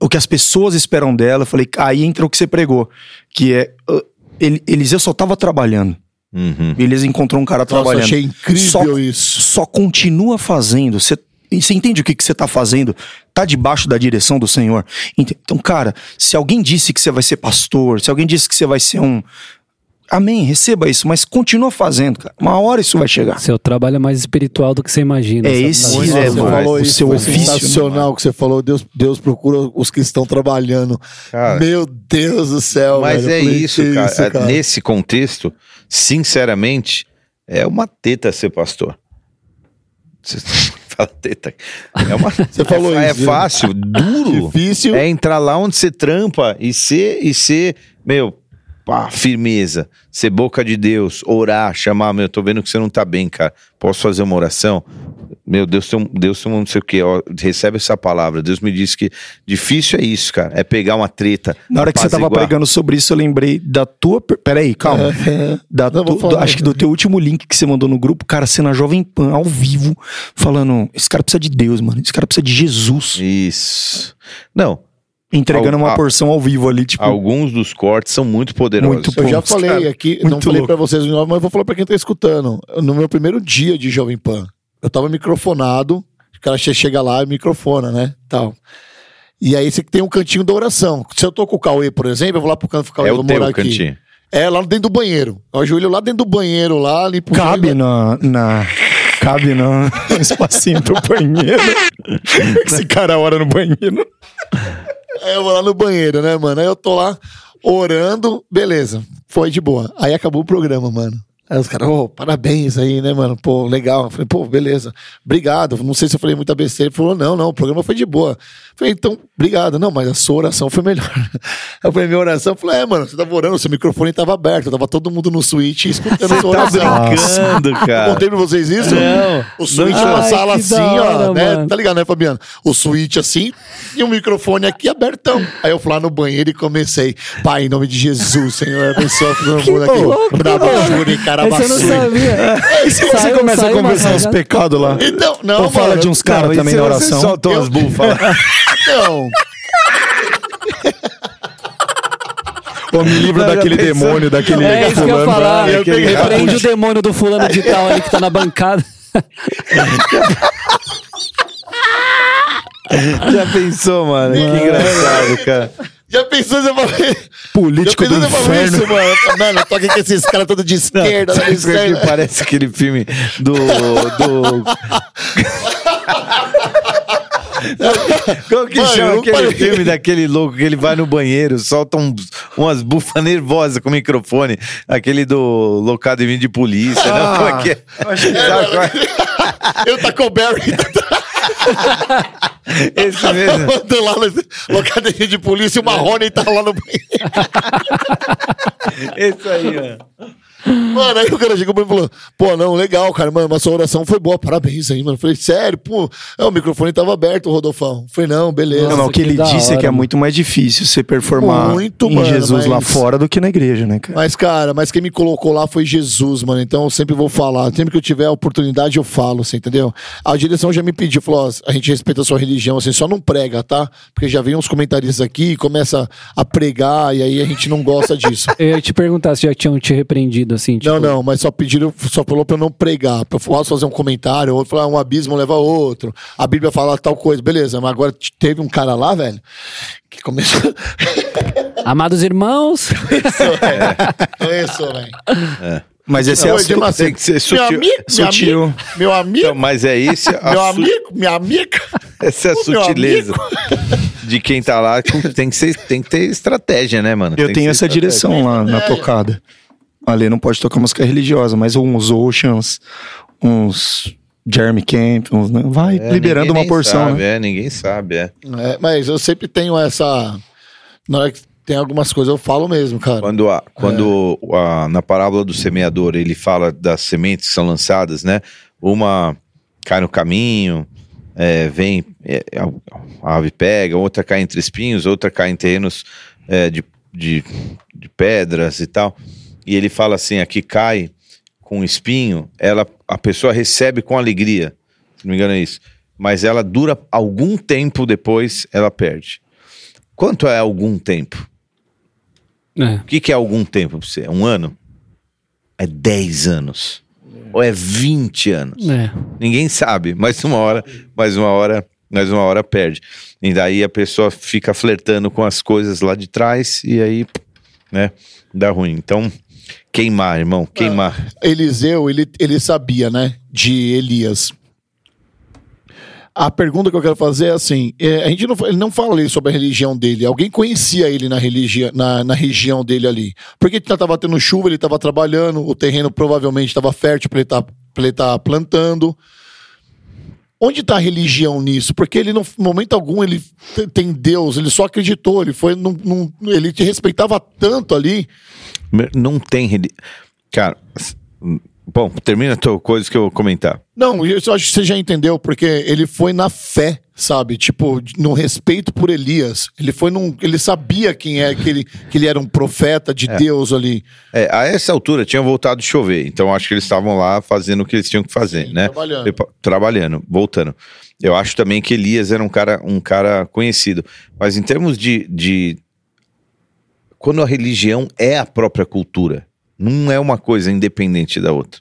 o que as pessoas esperam dela. Eu falei, aí entra o que você pregou, que é. uh, ele, Eliseu só tava trabalhando. Uhum. Eles encontrou um cara Nossa, trabalhando. achei incrível Só- isso. Só continua fazendo. Você você entende o que, que você tá fazendo? Tá debaixo da direção do Senhor. Ent- Então, cara, se alguém disse que você vai ser pastor, se alguém disse que você vai ser um. Amém, receba isso, mas continua fazendo, cara. Uma hora isso vai chegar. Seu trabalho é mais espiritual do que você imagina. É esse, Nossa, é, você mano, falou o isso, seu ofício, sensacional que você falou. Deus, Deus procura os que estão trabalhando. Cara. Meu Deus do céu, Mas velho. é Eu falei, isso, que cara. É, Nesse contexto, sinceramente, é uma teta ser pastor. Você fala teta. É uma, Você falou é, isso, É fácil, duro. Difícil. É entrar lá onde você trampa e ser, e ser meu, pá, firmeza, ser boca de Deus, orar, chamar, meu, tô vendo que você não tá bem, cara. Posso fazer uma oração? Meu, Deus tem um, Deus tem um não sei o quê, ó, recebe essa palavra. Deus me disse que difícil é isso, cara. É pegar uma treta. Na hora que você tava pregando sobre isso, eu lembrei da tua. per- Peraí, calma. Da tu- do- acho que do teu último link que você mandou no grupo, cara, você na Jovem Pan, ao vivo, falando: esse cara precisa de Deus, mano. Esse cara precisa de Jesus. Isso. Não, Entregando Al- uma porção ao vivo ali, tipo. alguns dos cortes são muito poderosos. Muito Eu já falei cara, aqui, não falei louco. pra vocês, mas eu vou falar pra quem tá escutando. No meu primeiro dia de Jovem Pan, eu tava microfonado, o cara che- chega lá e microfona, né? Tal. E aí você tem um cantinho da oração. Se eu tô com o Cauê, por exemplo, eu vou lá pro canto do Cauê, É vou o morar aqui. cantinho. É, lá dentro do banheiro. Eu ajoelho lá dentro do banheiro, lá, limpo o Cabe joelho. na. na cabe no espacinho do banheiro. Esse cara ora no banheiro. Aí eu vou lá no banheiro, né, mano? Aí eu tô lá orando, beleza. Foi de boa. Aí acabou o programa, mano. Aí os caras, ô, parabéns aí, né, mano? Pô, legal. Eu falei, pô, beleza. Obrigado. Não sei se eu falei muita besteira. Ele falou, não, não, o programa foi de boa. Eu falei, então, obrigado. Não, mas a sua oração foi melhor. Eu falei, minha oração, eu falei, é, mano, você tava orando, seu microfone tava aberto, tava todo mundo no suíte escutando a sua Tá oração. brincando, Eu cara. contei pra vocês isso? Não. O suíte é uma sala assim, da ó, hora, né? mano. Tá ligado, né, Fabiano? O suíte assim e o microfone aqui abertão. Aí eu fui lá no banheiro e comecei. Pai, em nome de Jesus, Senhor, abençoa todo mundo aqui. Brabo, mano. Júri, Esse eu não sabia. E se você Saiu- começa a saiu uma conversar uns pecados lá? Então, não, Ou fala mano, de uns caras também na você oração? soltou as bufas. Não, Ou me livra daquele pensou? demônio, daquele. É isso que eu ia falar. Eu peguei- Repreende o demônio do fulano de tal ali que tá na bancada. Já pensou, mano? Que engraçado, cara. Já pensou você falou, já Político do pensou você falou inferno. isso, mano? Mano, eu tô aqui com esses caras todos de esquerda, da Sabe isso aqui esquerda. parece aquele filme do. do... Como que Mano, chama eu não aquele parei. filme daquele louco que ele vai no banheiro, solta uns, umas bufas nervosas com o microfone? Aquele do locado em mim de polícia, Ah, não? Como é que é? Sabe qual é? Eu Taco Berry Esse mesmo. Tô lá na locademia de polícia e o Marrone tá lá no banheiro. Esse aí, ó. Mano, aí o cara chegou pra mim e falou: pô, não, legal, cara, mano, mas sua oração foi boa, parabéns aí, mano. Eu falei, sério, pô, é, o microfone tava aberto, Rodolfão. Eu falei, não, beleza. Não, não, o que que ele disse é que é hora, muito mais difícil você performar Muito, em mano, Jesus lá mas- fora do que na igreja, né, cara? Mas, cara, mas quem me colocou lá foi Jesus, mano. Então eu sempre vou falar. Sempre que eu tiver a oportunidade, eu falo, você entendeu? A direção já me pediu, falou: ó, a gente respeita a sua religião, assim, só não prega, tá? Porque já vem uns comentaristas aqui e começa a pregar, e aí a gente não gosta disso. Eu ia te perguntar se já tinham te repreendido, assim. Tipo, Não, não, mas só pediram, só falou pra eu não pregar. Pra eu posso fazer um comentário, outro falar um abismo leva outro. A Bíblia fala tal coisa, beleza. Mas agora teve um cara lá, velho, que começou. Amados irmãos, Começou, velho. Mas esse é Não, o Edir Macedo. tem que ser Meu sutil. amigo, meu Sutil. amigo, meu amigo, Então, mas é isso. meu su- amigo, minha amiga. Essa é a o meu sutileza de quem tá lá. Tem que, ser, tem que ter estratégia, né, mano? Eu Tem tenho essa estratégia. direção lá na É. tocada. Ali não pode tocar música religiosa, mas uns Oceans, uns Jeremy Camp, uns, né? vai É, liberando ninguém uma porção, sabe, né? É, ninguém sabe, é. É, mas eu sempre tenho essa. Na hora que tem algumas coisas, eu falo mesmo, cara. Quando, a, quando É. a- na parábola do semeador ele fala das sementes que são lançadas, né? Uma cai no caminho, é, vem, é, a ave pega, outra cai entre espinhos, outra cai em terrenos é, de, de, de pedras e tal. E ele fala assim: aqui cai com espinho, ela, a pessoa recebe com alegria, se não me engano é isso, mas ela dura algum tempo depois, ela perde. Quanto é algum tempo? É. O que, que é algum tempo pra você? Um ano? É 10 anos. Ou é 20 anos? É. Ninguém sabe, mas uma hora, mais uma hora, mais uma hora perde. E daí a pessoa fica flertando com as coisas lá de trás e aí, né, dá ruim. Então, queimar, irmão, queimar. Eliseu, ele, ele sabia, né? De Elias. A pergunta que eu quero fazer é assim: é, a gente não, ele não fala ali sobre a religião dele. Alguém conhecia ele na, religia, na, na região dele ali? Porque estava tendo chuva, ele estava trabalhando, o terreno provavelmente estava fértil para ele estar tá, tá plantando. Onde está a religião nisso? Porque ele, no momento algum, ele tem Deus, ele só acreditou, ele foi. Num, num, ele te respeitava tanto ali. Não tem. Cara, Bom, termina a tua coisa que eu vou comentar. Não, eu acho que você já entendeu, porque ele foi na fé, sabe? Tipo, no respeito por Elias. Ele foi num. Ele sabia quem é que ele, que ele era um profeta de é. Deus ali. É, a essa altura tinha voltado a chover, então acho que eles estavam lá fazendo o que eles tinham que fazer, Sim, né? Trabalhando. Trabalhando, voltando. Eu acho também que Elias era um cara, um cara conhecido. Mas em termos de, de. Quando a religião é a própria cultura não é uma coisa independente da outra.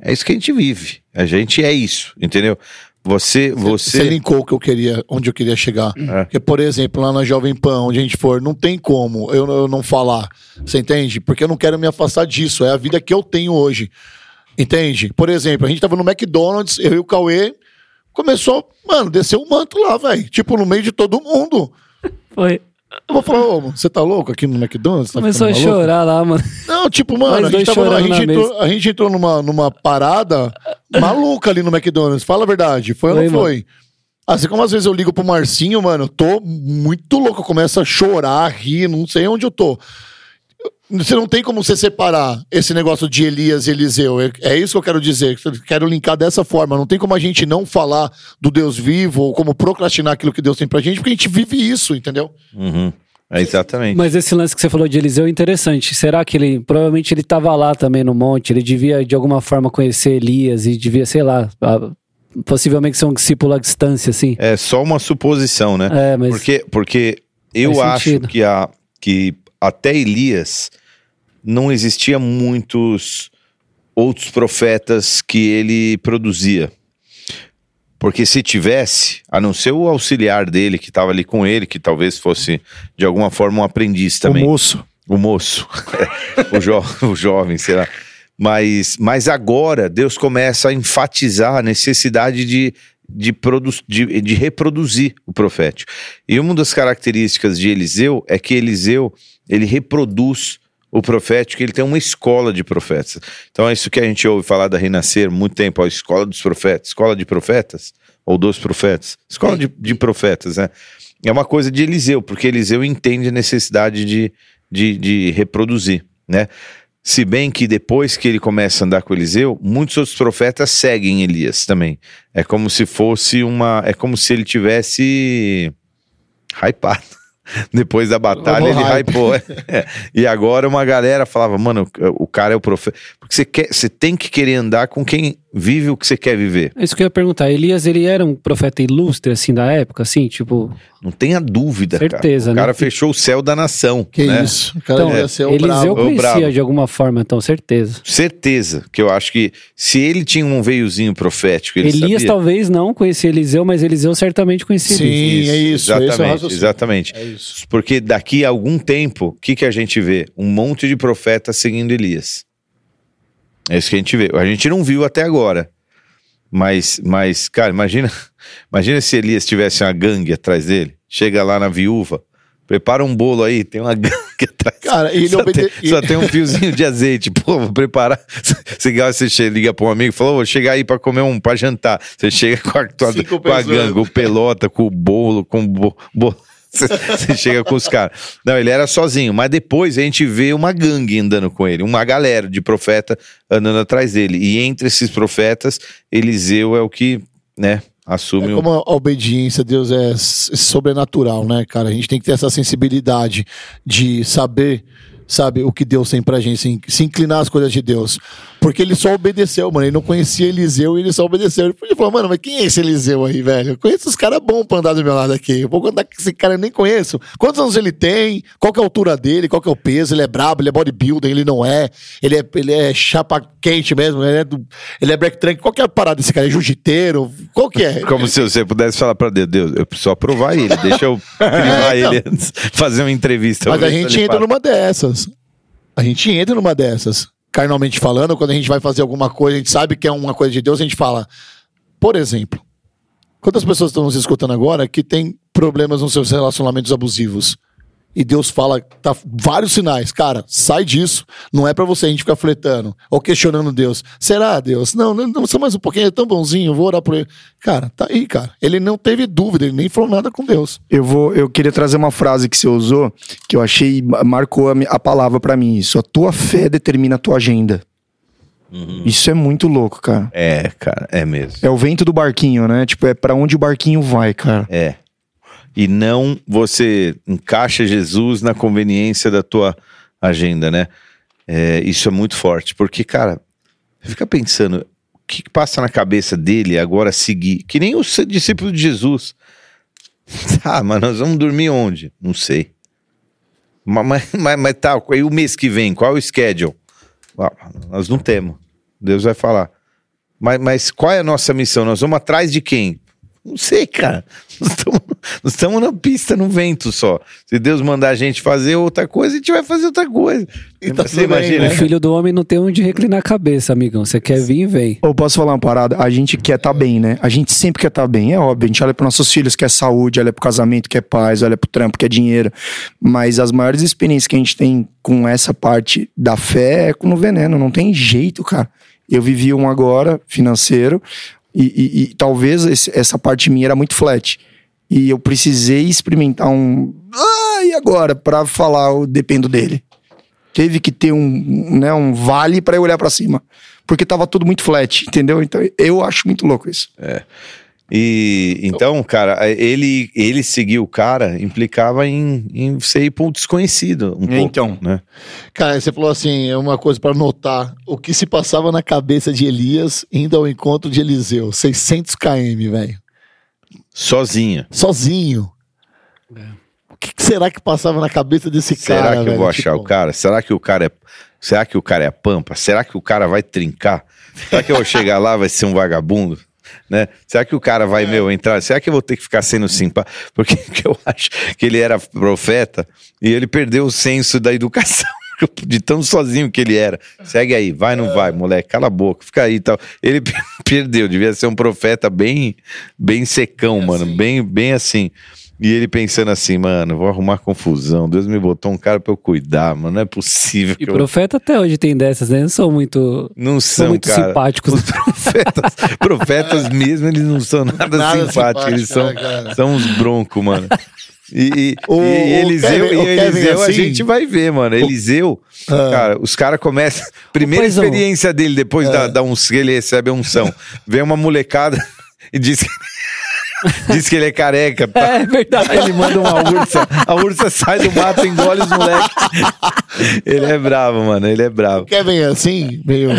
É isso que a gente vive. A gente é isso, entendeu? Você, você. Você linkou que eu queria, onde eu queria chegar. É. Porque, por exemplo, lá na Jovem Pan, onde a gente for, não tem como eu, eu não falar. Você entende? Porque eu não quero me afastar disso. É a vida que eu tenho hoje. Entende? Por exemplo, a gente tava no McDonald's, eu e o Cauê, começou, mano, desceu um manto lá, velho. Tipo, no meio de todo mundo. Foi. Eu vou falar, ô, você tá louco aqui no McDonald's? Tá Começou a chorar lá, mano. Não, tipo, mano, a gente, tava, a, gente entrou, a gente entrou numa, numa parada maluca ali no McDonald's. Fala a verdade, foi, foi ou não foi? Assim como às vezes eu ligo pro Marcinho, mano, eu tô muito louco, eu começo a chorar, rir, não sei onde eu tô. Você não tem como você separar esse negócio de Elias e Eliseu. É, é isso que eu quero dizer. Eu quero linkar dessa forma. Não tem como a gente não falar do Deus vivo ou como procrastinar aquilo que Deus tem pra gente, porque a gente vive isso, entendeu? Uhum. É exatamente. Mas esse lance que você falou de Eliseu é interessante. Será que ele. Provavelmente ele estava lá também no monte, ele devia de alguma forma conhecer Elias e devia, sei lá, possivelmente ser um discípulo à distância, assim. É só uma suposição, né? É, mas. Porque, porque eu acho que, a, que até Elias não existia muitos outros profetas que ele produzia. Porque se tivesse, a não ser o auxiliar dele que estava ali com ele, que talvez fosse de alguma forma um aprendiz também. O moço. O moço. o, jo o jovem, sei lá. Mas, mas agora Deus começa a enfatizar a necessidade de, de, de, de reproduzir o profético. E uma das características de Eliseu é que Eliseu ele reproduz o profético, ele tem uma escola de profetas. Então é isso que a gente ouve falar da Renascer muito tempo, a escola dos profetas, escola de profetas, ou dos profetas, escola de, de profetas, né? É uma coisa de Eliseu, porque Eliseu entende a necessidade de, de, de reproduzir, né? Se bem que depois que ele começa a andar com Eliseu, muitos outros profetas seguem Elias também. É como se fosse uma. É como se ele tivesse hypado. Depois da batalha, ele hypou. É. E agora uma galera falava, mano, o cara é o profeta. Porque você, quer, você tem que querer andar com quem vive o que você quer viver. É isso que eu ia perguntar. Elias, ele era um profeta ilustre, assim, da época, assim, tipo... Não tenha dúvida, Certeza, cara. O né? cara fechou o céu da nação. Que né? isso. O cara então, ia ser o Eliseu brabo. conhecia de alguma forma, então, certeza. Certeza. Que eu acho que se ele tinha um veiozinho profético, ele Elias sabia. talvez não conhecia Eliseu, mas Eliseu certamente conhecia Sim, Elias. é isso. Exatamente, é o raciocínio. exatamente. É isso. Porque daqui a algum tempo, o que, que a gente vê? Um monte de profetas seguindo Elias. É isso que a gente vê. A gente não viu até agora. Mas, mas cara, imagina, imagina se Elias tivesse uma gangue atrás dele. Chega lá na viúva, prepara um bolo aí, tem uma gangue atrás. Cara, ele só, obede- tem, só tem um fiozinho de azeite. Pô, vou preparar. Você, você liga para um amigo e fala: "Ô, vou chegar aí para comer um, para jantar. Você chega com a, tua- com a gangue, o pelota, com o bolo, com o bo, bo- Você chega com os caras. Não, ele era sozinho, mas depois a gente vê uma gangue andando com ele, uma galera de profeta andando atrás dele. E entre esses profetas, Eliseu é o que né, assume É o... como a obediência a Deus é sobrenatural, né, cara? A gente tem que ter essa sensibilidade de saber, sabe, o que Deus tem pra gente, se, se inclinar às coisas de Deus. Porque ele só obedeceu, mano. Ele não conhecia Eliseu e ele só obedeceu. Ele falar, mano, mas quem é esse Eliseu aí, velho? Eu conheço os caras bons pra andar do meu lado aqui. Eu vou andar com esse cara, eu nem conheço. Quantos anos ele tem? Qual que é a altura dele? Qual que é o peso? Ele é brabo, ele é bodybuilder, ele não é. Ele é, ele é chapa quente mesmo, ele é, do, ele é black trunk. Qual que é a parada desse cara? É jiu-jiteiro? Qual que é? Como se você pudesse falar pra Deus, Deus, eu preciso aprovar ele, deixa eu privar É, então. ele antes, fazer uma entrevista. Mas a gente entra numa dessas. A gente entra numa dessas. Carnalmente falando, quando a gente vai fazer alguma coisa, a gente sabe que é uma coisa de Deus, a gente fala. Por exemplo, quantas pessoas estão nos escutando agora que têm problemas nos seus relacionamentos abusivos? E Deus fala, tá vários sinais, cara, sai disso. Não é pra você a gente ficar fletando ou questionando Deus. Será, Deus? Não, não, não só mais um pouquinho, é tão bonzinho, vou orar por ele. Cara, tá aí, cara. Ele não teve dúvida, ele nem falou nada com Deus. Eu vou, eu queria trazer uma frase que você usou que eu achei marcou a, a palavra pra mim. Isso, a tua fé determina a tua agenda. Isso é muito louco, cara. É, cara, é mesmo. É o vento do barquinho, né? Tipo, é pra onde o barquinho vai, cara. É. E não você encaixa Jesus na conveniência da tua agenda, né? É, isso é muito forte, porque, cara, fica pensando, o que, que passa na cabeça dele agora seguir? Que nem o se- discípulo de Jesus. Tá, mas nós vamos dormir onde? Não sei. Mas, mas, mas, mas tá, e o mês que vem, qual é o schedule? Ah, nós não temos. Deus vai falar. Mas, mas qual é a nossa missão? Nós vamos atrás de quem? Não sei, cara. Nós estamos, na pista, no vento só. Se Deus mandar a gente fazer outra coisa, a gente vai fazer outra coisa. E tá Você tudo bem, imagina? né? O filho do homem não tem onde reclinar a cabeça, amigão. Você quer vir, vem. Eu posso falar uma parada? A gente quer tá bem, né? A gente sempre quer tá bem, é óbvio. A gente olha para nossos filhos, quer saúde, olha pro casamento, quer paz, olha pro trampo, quer dinheiro. Mas as maiores experiências que a gente tem com essa parte da fé é com o veneno. Não tem jeito, cara. Eu vivi um agora, financeiro, e, e- e talvez esse- essa parte minha era muito flat. E eu precisei experimentar um. Ah, e agora? Pra falar, eu dependo dele. Teve que ter um, né, um vale pra eu olhar pra cima. Porque tava tudo muito flat, entendeu? Então eu acho muito louco isso. E então, cara, ele, ele seguir o cara implicava em, em você ir para um desconhecido. Um pouco, Então. né? Cara, você falou assim, é uma coisa pra notar o que se passava na cabeça de Elias indo ao encontro de Eliseu, 600 km, velho. Sozinha. Sozinho. O que, que será que passava na cabeça desse Será cara, que eu velho? vou achar Tipo, o cara? Será que o cara é. Será que o cara é pampa? Será que o cara vai trincar? Será que eu vou chegar lá vai ser um vagabundo? Né? Será que o cara vai, meu, entrar? Será que eu vou ter que ficar sendo simpático? Porque que eu acho que ele era profeta e ele perdeu o senso da educação. De tão sozinho que ele era. Segue aí, vai, não vai, moleque, cala a boca, fica aí e tal. Ele perdeu, devia ser um profeta bem, bem secão, mano, bem, bem assim. E ele pensando assim, mano, vou arrumar confusão. Deus me botou um cara pra eu cuidar, mano. Não é possível E que eu. profeta até hoje tem dessas, né? Não são muito, Não são são, muito cara. simpáticos. Os profetas, profetas mesmo, eles não são nada, Nada simpáticos. Eles são, né, cara? são uns broncos, mano. E, e, O- e o Eliseu, Kevin- e o Eliseu a assim- gente vai ver, mano. Eliseu, Ah. cara, os caras começam. Primeira paizão. experiência dele, depois É. da, da uns, que ele recebe a unção. Vem uma molecada e diz que. Diz que ele é careca. É verdade. Aí ele manda uma ursa. A ursa sai do mato e engole os moleques. Ele é bravo, mano. Ele é O bravo. Kevin é assim, meio.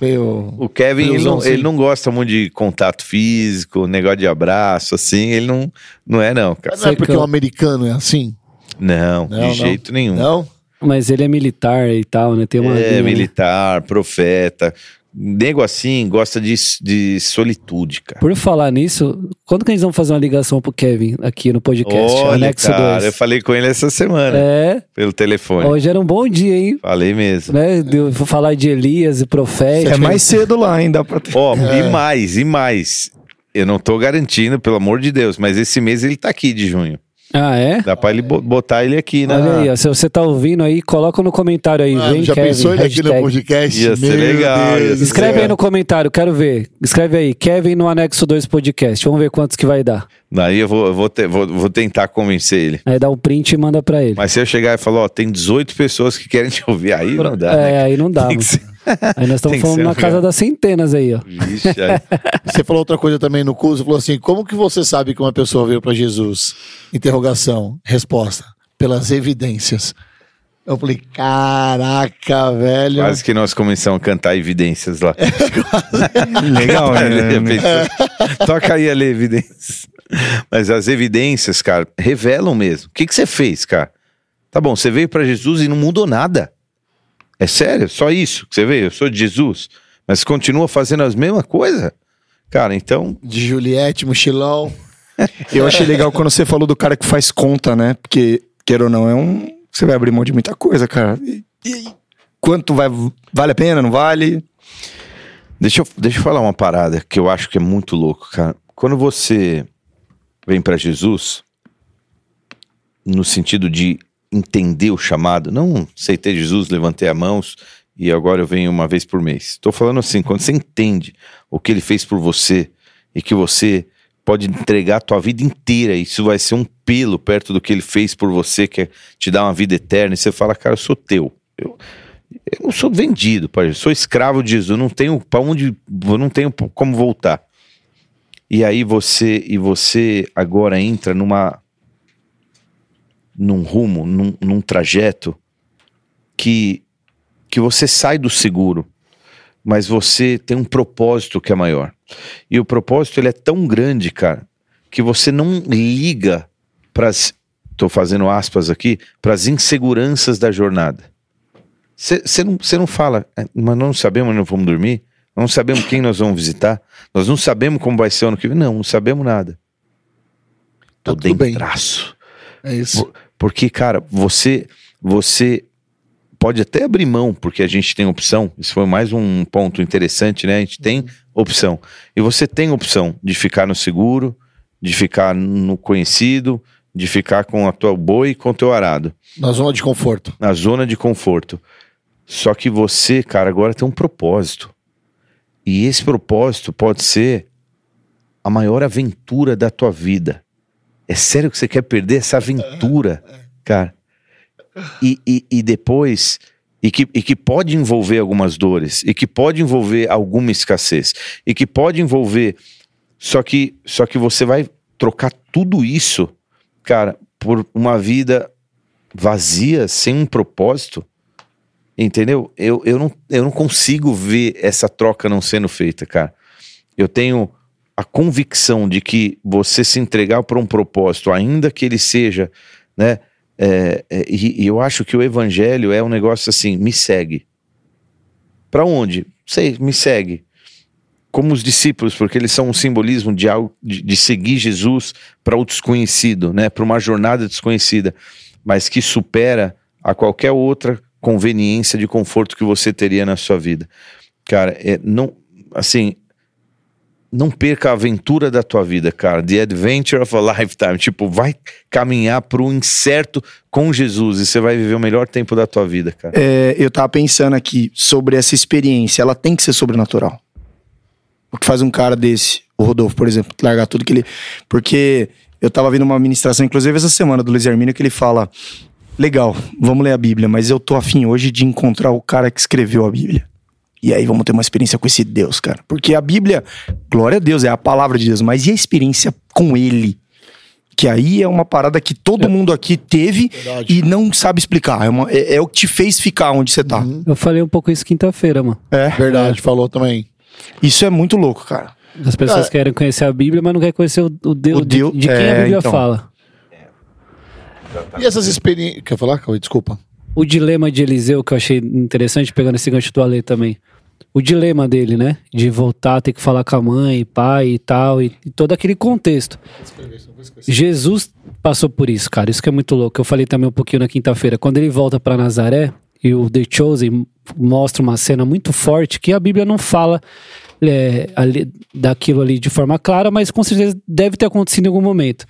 meio... O Kevin, ele Friozão, não, ele não gosta muito de contato físico, negócio de abraço, assim. Ele não, não é, não, cara. Mas não é porque o americano é assim? Não, Não, não. de jeito nenhum. Não? Mas ele é militar e tal, né? Tem uma. É, linha, né? militar, profeta. Nego assim gosta de, de solitude, cara. Por falar nisso, quando que eles vão fazer uma ligação pro Kevin aqui no podcast? Olha, Anexo cara, 2. eu falei com ele essa semana, É, pelo telefone. hoje era um bom dia, hein? Falei mesmo. Né? de- falar de Elias e profético. É mais cedo lá, hein? Dá pra ter. Ó, É. e mais, e mais. Eu não tô garantindo, pelo amor de Deus, mas esse mês ele tá aqui de junho. Ah, é? Dá pra ele bo- botar ele aqui, né? Olha aí, ó, se você tá ouvindo aí, coloca no comentário aí, Mano, vem já Kevin, pensou ele aqui no podcast? Ia ser Meu legal, Deus Escreve aí no comentário, quero ver. Escreve aí, Kevin no anexo 2 podcast. Vamos ver quantos que vai dar. Daí eu vou, vou, te- vou- vou tentar convencer ele. Aí dá um print e manda pra ele. Mas se eu chegar e falar, ó, tem 18 pessoas que querem te ouvir, aí não dá, é, né? aí não dá. Tem mano. que ser- Aí nós estamos falando na casa real. das centenas aí, ó. Vixe, aí. Você falou outra coisa também no curso, falou assim, como que você sabe que uma pessoa veio para Jesus? Interrogação, resposta, pelas evidências. Eu falei, caraca, velho. Quase que nós começamos a cantar evidências lá. Legal, né? pensou? Toca aí ali, evidências. Mas as evidências, cara, revelam mesmo. O que, que você fez, cara? Tá bom, você veio pra Jesus e não mudou nada. É sério? Só isso que você veio? Eu sou de Jesus. Mas continua fazendo as mesmas coisas? Cara, então. De Juliette, mochilão. Eu achei legal quando você falou do cara que faz conta, né? Porque, queira ou não, é um. Você vai abrir mão de muita coisa, cara. E, e quanto vai. Vale a pena, não vale? Deixa eu, deixa eu falar uma parada que eu acho que é muito louco, cara. Quando você vem pra Jesus, no sentido de entender o chamado, não aceitei Jesus, levantei as mãos e agora eu venho uma vez por mês. Estou falando assim, quando você entende o que ele fez por você e que você pode entregar a tua vida inteira, isso vai ser um pelo perto do que ele fez por você, que é te dar uma vida eterna, e você fala, cara, eu sou teu. Eu, eu não sou vendido, pai. Eu sou escravo de Jesus. Não tenho para onde, não tenho como voltar. E aí você e você agora entra numa num rumo, num, num trajeto que que você sai do seguro, mas você tem um propósito que é maior. E o propósito ele é tão grande, cara, que você não liga para tô fazendo aspas aqui, para as inseguranças da jornada. Você não, cê não fala, "É, mas nós não sabemos onde nós vamos dormir, nós não sabemos quem nós vamos visitar, nós não sabemos como vai ser o ano que vem. Não, não sabemos nada. Tô Tá tudo bem. dentraço. É isso. Por- Porque, cara, você, você pode até abrir mão, porque a gente tem opção. Isso foi mais um ponto interessante, né? A gente tem opção. E você tem opção de ficar no seguro, de ficar no conhecido, de ficar com a tua boi e com o teu arado Na zona de conforto. na zona de conforto. Só que você, cara, agora tem um propósito. E esse propósito pode ser a maior aventura da tua vida. É sério que você quer perder essa aventura, cara? E, e, e depois. E que, e que pode envolver algumas dores, e que pode envolver alguma escassez, e que pode envolver. Só que, só que você vai trocar tudo isso, cara, por uma vida vazia, sem um propósito, entendeu? Eu, eu, não, eu não consigo ver essa troca não sendo feita, cara. Eu tenho a convicção de que você se entregar para um propósito, ainda que ele seja, né? é, é, e, e eu acho que o evangelho é um negócio assim, me segue. Para onde? Sei, me segue. Como os discípulos, porque eles são um simbolismo de algo de, de seguir Jesus para o desconhecido, né? Para uma jornada desconhecida, mas que supera a qualquer outra conveniência de conforto que você teria na sua vida. Cara, é, não, assim, não perca a aventura da tua vida, cara. The adventure of a lifetime. Tipo, vai caminhar pro incerto com Jesus e você vai viver o melhor tempo da tua vida, cara. É, eu tava pensando aqui sobre essa experiência. Ela tem que ser sobrenatural. O que faz um cara desse, o Rodolfo, por exemplo, largar tudo que ele. Porque eu tava vendo uma ministração, inclusive essa semana, do Luiz Hermínio, que ele fala: legal, vamos ler a Bíblia, mas eu tô afim hoje de encontrar o cara que escreveu a Bíblia. E aí vamos ter uma experiência com esse Deus, cara. Porque a Bíblia, glória a Deus, é a palavra de Deus, mas e a experiência com ele? Que aí é uma parada que todo mundo aqui teve Verdade. e não sabe explicar. É, uma- é- é o que te fez ficar onde você tá. Eu falei um pouco isso quinta-feira, mano. É. Verdade, falou também. Isso é muito louco, cara. As pessoas É. querem conhecer a Bíblia, mas não querem conhecer o, o Deus, O Deus- de, de quem é, a Bíblia então. fala. E essas experiências. Quer falar, Cauê? Desculpa. O dilema de Eliseu, que eu achei interessante, pegando esse gancho do Ale também. O dilema dele, né? De voltar, ter que falar com a mãe, pai e tal, e, e todo aquele contexto. Jesus passou por isso, cara. Isso que é muito louco. Eu falei também um pouquinho na quinta-feira. Quando ele volta pra Nazaré e o The Chosen mostra uma cena muito forte que a Bíblia não fala é, ali- daquilo ali de forma clara, mas com certeza deve ter acontecido em algum momento.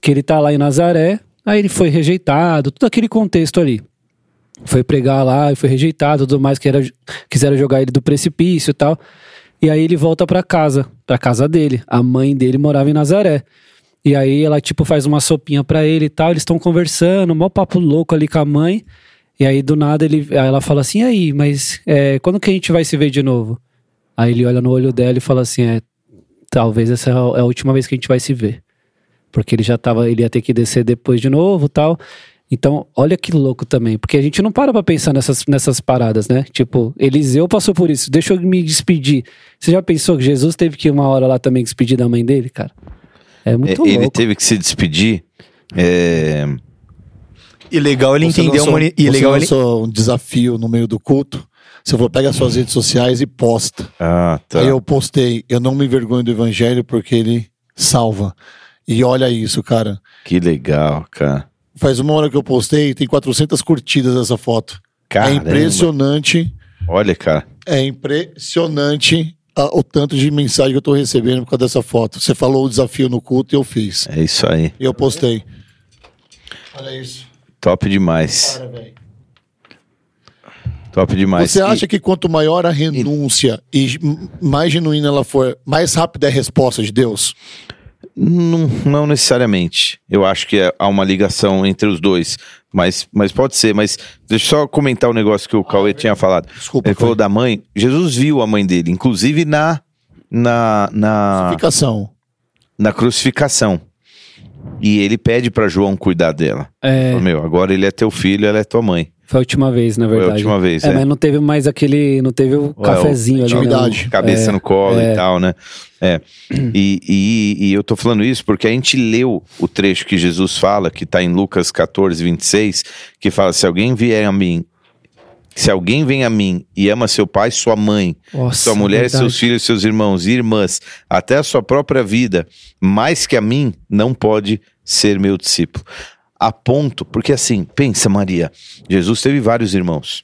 Que ele tá lá em Nazaré, aí ele foi rejeitado, todo aquele contexto ali foi pregar lá e foi rejeitado, tudo mais que era quiseram jogar ele do precipício e tal. E aí ele volta pra casa, pra casa dele. A mãe dele morava em Nazaré. E aí ela tipo faz uma sopinha pra ele e tal, eles estão conversando, mó papo louco ali com a mãe. E aí, do nada, ele, ela fala assim: aí, mas é, quando que a gente vai se ver de novo? Aí ele olha no olho dela e fala assim: é, talvez essa é a última vez que a gente vai se ver. Porque ele já tava, ele ia ter que descer depois de novo tal. Então, olha que louco também, porque a gente não para pra pensar nessas, nessas paradas, né? Tipo, Eliseu passou por isso, deixa eu me despedir. Você já pensou que Jesus teve que ir uma hora lá também despedir da mãe dele, cara? É muito É, ele louco. teve que se despedir. é, E legal ele Você lançou- uma... E legal ele... um desafio no meio do culto. Você falou, pega suas redes sociais e posta. Ah, tá. Aí eu postei, eu não me envergonho do evangelho porque ele salva. E olha isso, cara. Que legal, cara. Faz uma hora que eu postei, tem 400 curtidas essa foto. Caramba. É impressionante, Olha, cara. é impressionante a- o tanto de mensagem que eu tô recebendo por causa dessa foto. Você falou o desafio no culto e eu fiz. É isso aí. E eu postei. Olha isso. Top demais. Top demais. Você E- acha que quanto maior a renúncia e m- mais genuína ela for, mais rápida é a resposta de Deus? Não, não necessariamente. Eu acho que é- há uma ligação entre os dois. Mas, mas pode ser. Mas deixa eu só comentar o negócio que o Cauê tinha falado. Desculpa, Ele foi. falou da mãe. Jesus viu a mãe dele, inclusive na, na, na, Crucificação. na crucificação. E ele pede para João cuidar dela. É, Falou, Meu, agora ele é teu filho, ela é tua mãe. Foi a última vez, na Foi a verdade. última vez, É, é. mas não teve mais aquele. Não teve o Ué, cafezinho ali. intimidade. não. Cabeça É, no colo é. e tal, né? É. E, e, e eu tô falando isso porque a gente leu o trecho que Jesus fala, que tá em Lucas 14, 26, que fala: se alguém vier a mim. Se alguém vem a mim e ama seu pai, sua mãe, Nossa, sua mulher, verdade. seus filhos, seus irmãos e irmãs, até a sua própria vida, mais que a mim, não pode ser meu discípulo. A ponto, porque assim, pensa, Maria, Jesus teve vários irmãos.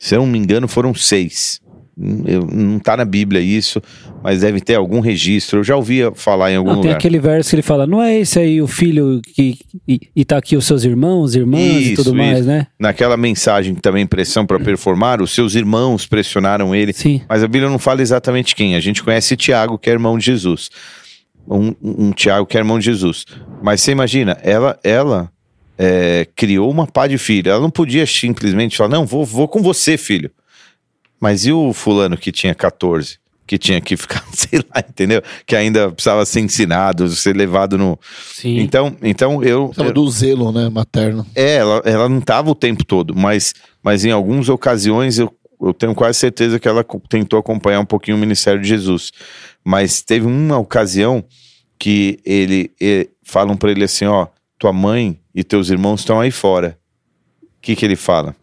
Se eu não me engano, foram seis. Hum, eu- não tá na Bíblia isso, mas deve ter algum registro. Eu já ouvia falar em algum Não, tem lugar. aquele verso que ele fala, não é esse aí o filho que e, e tá aqui os seus irmãos, irmãs e Isso, tudo mais, isso. né? Naquela mensagem que também pressão para performar, os seus irmãos pressionaram ele. Sim. Mas a Bíblia não fala exatamente quem. A gente conhece Tiago, que é irmão de Jesus. Um, um Tiago que é irmão de Jesus. Mas você imagina, ela, ela é, criou uma pá de filho. Ela não podia simplesmente falar, não, vou, vou com você, filho. Mas e o fulano que tinha 14? Que tinha que ficar, sei lá, entendeu? Que ainda precisava ser ensinado, ser levado no. Sim. Então, então eu. Precisava do zelo, né, materno. é, ela, ela não estava o tempo todo, mas, mas em algumas ocasiões eu, eu tenho quase certeza que ela tentou acompanhar um pouquinho o ministério de Jesus. Mas teve uma ocasião que ele, e- falam para ele assim: ó, tua mãe e teus irmãos estão aí fora. O que, que ele fala?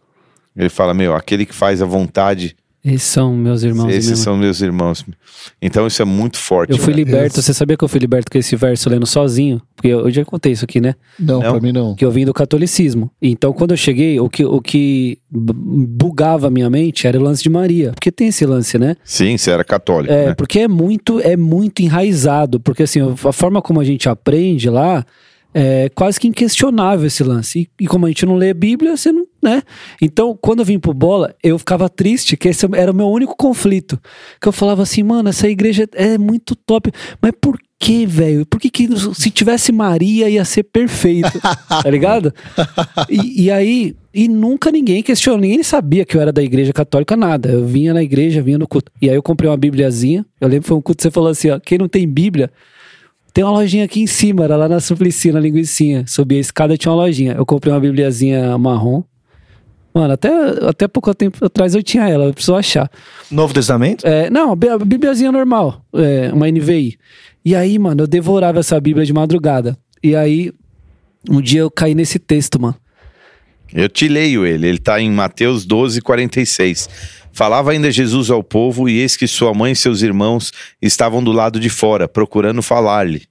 Ele fala: meu, aquele que faz a vontade, Esses são meus irmãos. esses mesmo. são meus irmãos. Então isso é muito forte. Eu fui né? liberto, Isso. você sabia que eu fui liberto com esse verso lendo sozinho? Porque eu, eu já contei isso aqui, né? Não, Não? pra mim não. Que eu vim do catolicismo. Então, quando eu cheguei, o que, o que bu- bugava a minha mente era o lance de Maria. Porque tem esse lance, né? Sim, você era católico. É, né? porque é muito, é muito enraizado. Porque assim, a forma como a gente aprende lá é quase que inquestionável esse lance. E, e como a gente não lê a Bíblia, você não, né? Então, quando eu vim pro bola, eu ficava triste, que esse era o meu único conflito. Que eu falava assim, mano, essa igreja é muito top. Mas por que, velho? Por que, que se tivesse Maria ia ser perfeito? tá ligado? E, e aí, e nunca ninguém questionou, ninguém sabia que eu era da igreja católica, nada. Eu vinha na igreja, vinha no culto. E aí eu comprei uma bibliazinha. Eu lembro que foi um culto que você falou assim: ó, quem não tem Bíblia, tem uma lojinha aqui em cima, era lá na Suplicy, na linguicinha. Subi a escada tinha uma lojinha. Eu comprei uma bibliazinha marrom. Mano, até, até pouco tempo atrás eu tinha ela, eu preciso achar. Novo Testamento? É, não, a bí- a Bíbliazinha normal, é, uma NVI. E aí, mano, eu devorava essa Bíblia de madrugada. E aí, um dia eu caí nesse texto, mano. Eu te leio ele, ele está em Mateus 12, 46. Falava ainda Jesus ao povo, e eis que sua mãe e seus irmãos estavam do lado de fora, procurando falar-lhe.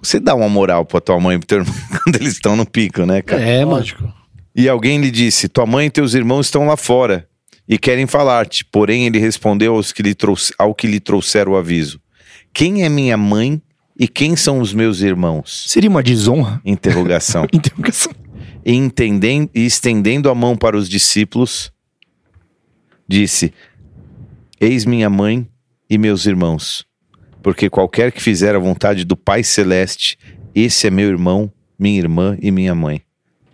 Você dá uma moral pra tua mãe e pro teu irmão quando eles estão no pico, né, cara? É. Lógico. E alguém lhe disse: Tua mãe e teus irmãos estão lá fora e querem falar-te. Porém, ele respondeu aos que lhe trouxe- ao que lhe trouxeram o aviso: Quem é minha mãe e quem são os meus irmãos? Seria uma desonra? Interrogação. Interrogação. E, entendendo, e estendendo a mão para os discípulos, disse: Eis minha mãe e meus irmãos, porque qualquer que fizer a vontade do Pai Celeste, esse é meu irmão, minha irmã e minha mãe.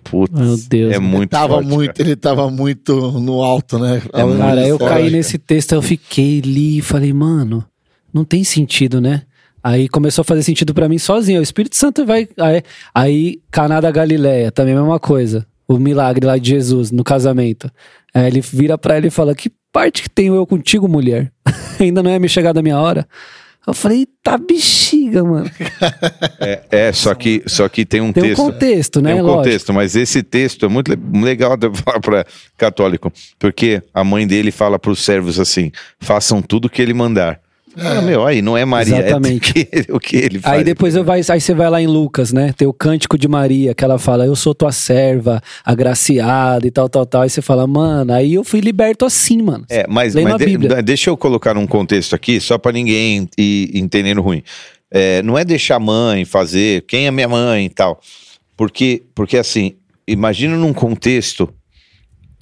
Putz, Meu Deus. é muito tava forte, muito, cara. ele tava muito no alto, né? É Cara, eu forte, caí cara. nesse texto, eu fiquei ali e falei, mano, não tem sentido, né? Aí começou a fazer sentido pra mim sozinho. O Espírito Santo vai. Aí, aí Caná da Galileia, também a mesma coisa. O milagre lá de Jesus no casamento. Aí ele vira pra ela e fala: Que parte que tenho eu contigo, mulher? Ainda não é me chegar da minha hora. Eu falei, tá bexiga, mano. É, é, só que, só que tem um Tem um texto. contexto, né? Tem um Lógico. contexto, mas esse texto é muito le- legal de falar para católico, porque a mãe dele fala para os servos assim: façam tudo que ele mandar. Ah, meu, aí não é Maria, Exatamente. é o que, o que ele faz. Aí depois eu vai, aí você vai lá em Lucas, né? Tem o cântico de Maria, que ela fala, eu sou tua serva, agraciada e tal, tal, tal. Aí você fala, mano, aí eu fui liberto assim, mano. É, mas, mas de- deixa eu colocar um contexto aqui, só para ninguém ir entendendo ruim. É, não é deixar a mãe fazer, quem é minha mãe e tal. Porque, porque assim, imagina num contexto.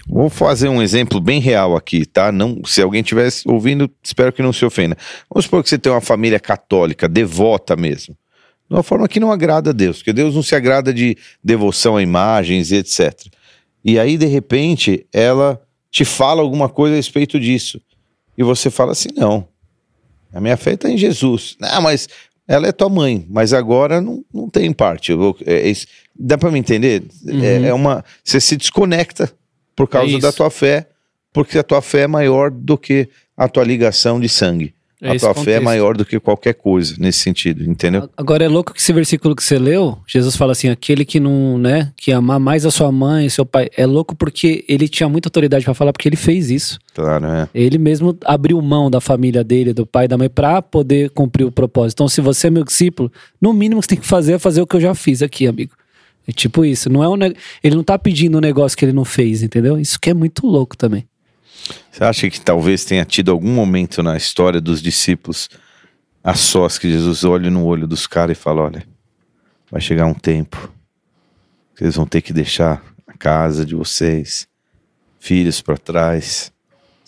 Vou fazer um exemplo bem real aqui, tá? Não, se alguém estivesse ouvindo, espero que não se ofenda. Vamos supor que você tem uma família católica, devota mesmo. De uma forma que não agrada a Deus, porque Deus não se agrada de devoção a imagens e etc. E aí, de repente, ela te fala alguma coisa a respeito disso. E você fala assim: não, a minha fé está em Jesus. Não, mas ela é tua mãe, mas agora não, não tem parte. Eu é- é dá para me entender? É, é uma. Você se desconecta por causa isso. da tua fé, porque a tua fé é maior do que a tua ligação de sangue. É a tua fé é contexto. maior do que qualquer coisa nesse sentido, entendeu? Agora é louco que esse versículo que você leu, Jesus fala assim, aquele que não, né, que amar mais a sua mãe, seu pai, é louco porque ele tinha muita autoridade pra falar porque ele fez isso. Claro, é. Ele mesmo abriu mão da família dele, do pai e da mãe pra poder cumprir o propósito. Então, se você é meu discípulo, no mínimo que você tem que fazer é fazer o que eu já fiz aqui, amigo. É tipo isso, não é um ne- ele não tá pedindo um negócio que ele não fez, entendeu? Isso que é muito louco também. Você acha que talvez tenha tido algum momento na história dos discípulos a sós que Jesus olha no olho dos caras e fala: olha, vai chegar um tempo que vocês vão ter que deixar a casa de vocês, filhos para trás,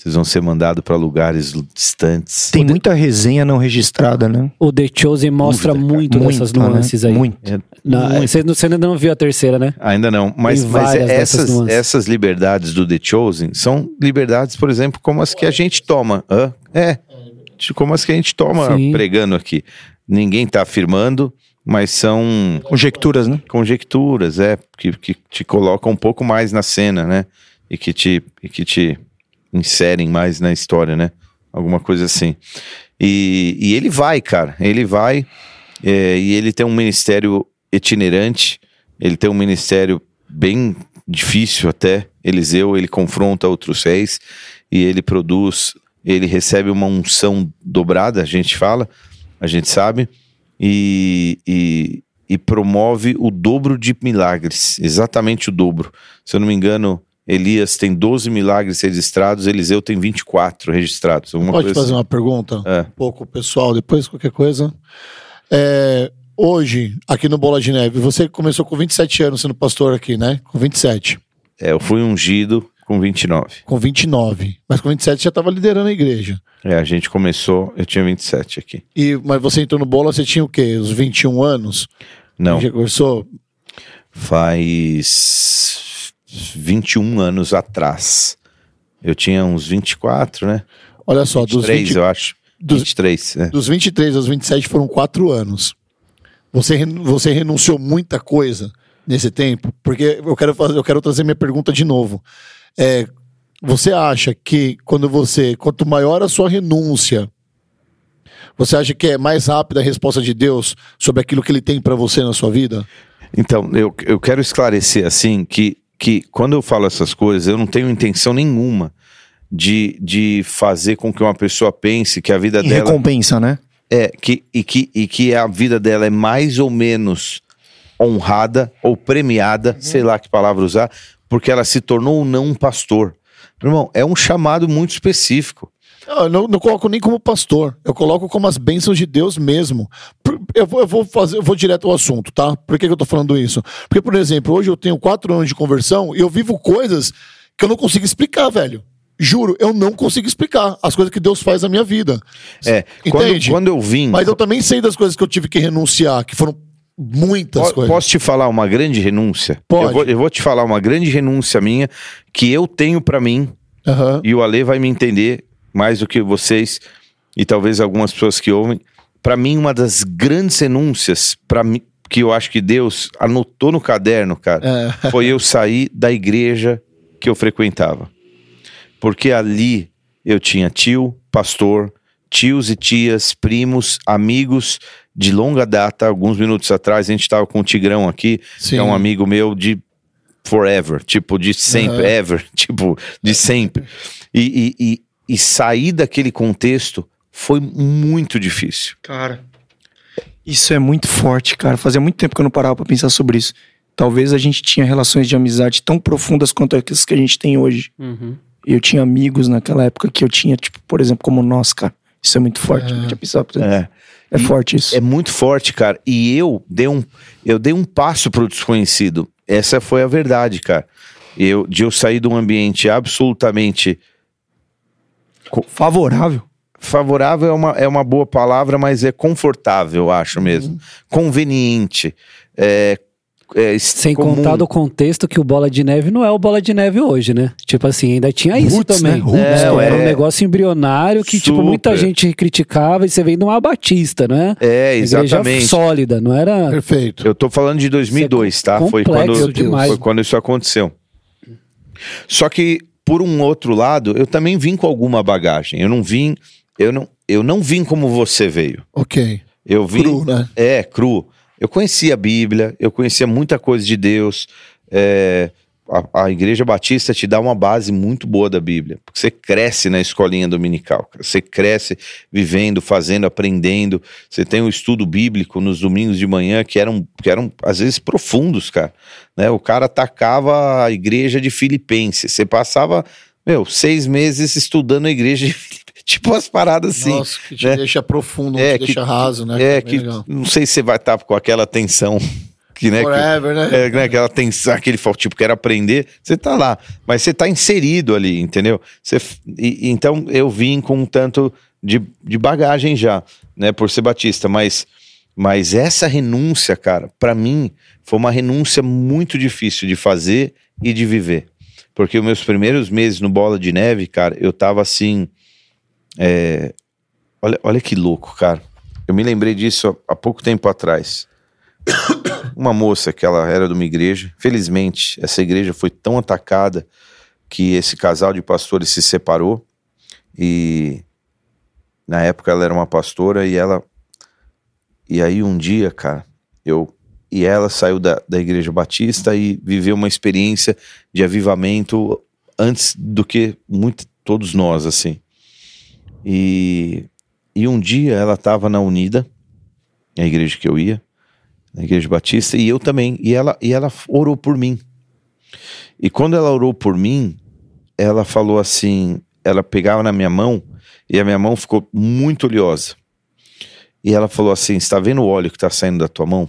vocês vão ser mandados para lugares distantes. Tem muita resenha não registrada, né? O The Chosen mostra Dúvida, cara. muito dessas né? nuances aí. Muito. É, Na- muito. você, ainda não viu a terceira, né? Ainda não, mas, mas essas, essas liberdades do The Chosen são liberdades, por exemplo, como as que a gente toma. Hã? É, como as que a gente toma Sim. pregando aqui. Ninguém está afirmando, mas são Conjecturas, né? conjecturas, é, que, que te colocam um pouco mais na cena, né? E que te, e que te inserem mais na história, né? Alguma coisa assim. E, e ele vai, cara, ele vai, é, e ele tem um ministério itinerante, ele tem um ministério bem difícil até. Eliseu, ele confronta outros reis e ele produz, ele recebe uma unção dobrada, a gente fala, a gente sabe, e, e, e promove o dobro de milagres, exatamente o dobro. Se eu não me engano, Elias tem 12 milagres registrados, Eliseu tem 24 registrados. Alguma Pode fazer assim. uma pergunta? É. Um pouco pessoal, depois qualquer coisa. É, hoje, aqui no Bola de Neve, você começou com 27 anos sendo pastor aqui, né? Com 27. É, eu fui ungido com 29. Com 29. Mas com 27 já estava liderando a igreja. É, a gente começou, eu tinha 27 aqui. E, mas você entrou no Bola, você tinha o quê? Os 21 anos? Não, Já começou? faz 21 anos atrás. Eu tinha uns 24, né? Olha só, dos, 23, 20, eu acho. dos- 23, né? dos 23 aos 27 foram 4 anos. Você, você renunciou muita coisa nesse tempo? Porque eu quero, fazer, eu quero trazer minha pergunta de novo. É, você acha que quando você, quanto maior a sua renúncia, você acha que é mais rápida a resposta de Deus sobre aquilo que ele tem pra você na sua vida? Então, eu, eu quero esclarecer assim que, que quando eu falo essas coisas, eu não tenho intenção nenhuma de, de fazer com que uma pessoa pense que a vida Em dela recompensa, né? é que, e, que, e que a vida dela é mais ou menos honrada ou premiada, sei lá que palavra usar, porque ela se tornou ou não um pastor. Meu irmão, é um chamado muito específico. Eu não, não coloco nem como pastor, eu coloco como as bênçãos de Deus mesmo. Por- Eu vou, eu vou fazer, eu vou direto ao assunto, tá? Por que, que eu tô falando isso? Porque, por exemplo, hoje eu tenho quatro anos de conversão e eu vivo coisas que eu não consigo explicar, velho. Juro, eu não consigo explicar as coisas que Deus faz na minha vida. É, quando, Entende? quando eu vim. Mas eu também sei das coisas que eu tive que renunciar, que foram muitas Po- coisas. Posso te falar uma grande renúncia? Pode. Eu vou, eu vou te falar uma grande renúncia minha que eu tenho pra mim Aham. e o Ale vai me entender mais do que vocês e talvez algumas pessoas que ouvem. Pra mim, uma das grandes renúncias para mim que eu acho que Deus anotou no caderno, cara, É. foi eu sair da igreja que eu frequentava. Porque ali eu tinha tio, pastor, tios e tias, primos, amigos de longa data. Alguns minutos atrás a gente estava com o Tigrão aqui, Sim. que é um amigo meu de forever, tipo, de sempre, Aham. ever, tipo, de sempre. E, e, e, e sair daquele contexto foi muito difícil. Cara. Isso é muito forte, cara. Fazia muito tempo que eu não parava pra pensar sobre isso. Talvez a gente tinha relações de amizade tão profundas quanto as que a gente tem hoje. Uhum. Eu tinha amigos naquela época que eu tinha, tipo, por exemplo, como nós, cara. Isso é muito forte. É. Pensado. É, É. Forte isso. É muito forte, cara. E eu dei um, eu dei um passo pro desconhecido. Essa foi a verdade, cara. Eu, de eu sair de um ambiente absolutamente Favorável. Favorável é uma, é uma boa palavra, mas é confortável, eu acho mesmo. Conveniente. É, é Sem comum. contar do contexto que o Bola de Neve não é o Bola de Neve hoje, né? Tipo assim, ainda tinha isso Roots, também. né? Roots, É, é. era um negócio embrionário que, tipo, muita gente criticava e você vem de uma batista, né? É, Igreja exatamente. sólida, não era. Perfeito. Eu tô falando de 2002, tá? Foi quando, demais. foi quando isso aconteceu. Só que, por um outro lado, eu também vim com alguma bagagem. Eu não vim, eu não, eu não vim como você veio. Ok. Eu vim. Cru, né? É, cru. Eu conhecia a Bíblia, eu conhecia muita coisa de Deus. é, a, a Igreja Batista te dá uma base muito boa da Bíblia. Porque você cresce na escolinha dominical. Você cresce vivendo, fazendo, aprendendo. Você tem um estudo bíblico nos domingos de manhã que eram, que eram às vezes profundos, cara. Né? O cara atacava a igreja de Filipenses. Você passava, meu, seis meses estudando a igreja de Filipenses. Tipo umas paradas assim. Nossa, que te né? deixa profundo, É, te que- deixa raso, né? É, que legal. não sei se você vai estar com aquela tensão que, né, que, Forever, né? é, né, aquela tensão, aquele tipo, quero aprender, você tá lá, mas você tá inserido ali, entendeu? Você, e- então eu vim com um tanto de, de bagagem já, né, por ser batista, mas, mas essa renúncia, cara, pra mim foi uma renúncia muito difícil de fazer e de viver. Porque os meus primeiros meses no Bola de Neve, cara, eu tava assim. É, olha, olha que louco, cara. Eu me lembrei disso há há pouco tempo atrás. Uma moça que ela era de uma igreja. Felizmente, essa igreja foi tão atacada que esse casal de pastores se separou. E na época ela era uma pastora e ela. E aí um dia, cara, eu. E ela saiu da, da igreja batista e viveu uma experiência de avivamento antes do que muito, todos nós, assim. E, e um dia ela estava na Unida, a igreja que eu ia, na igreja batista, e eu também. E ela, e ela orou por mim. E quando ela orou por mim, ela falou assim: ela pegava na minha mão e a minha mão ficou muito oleosa. E ela falou assim: está vendo o óleo que está saindo da tua mão?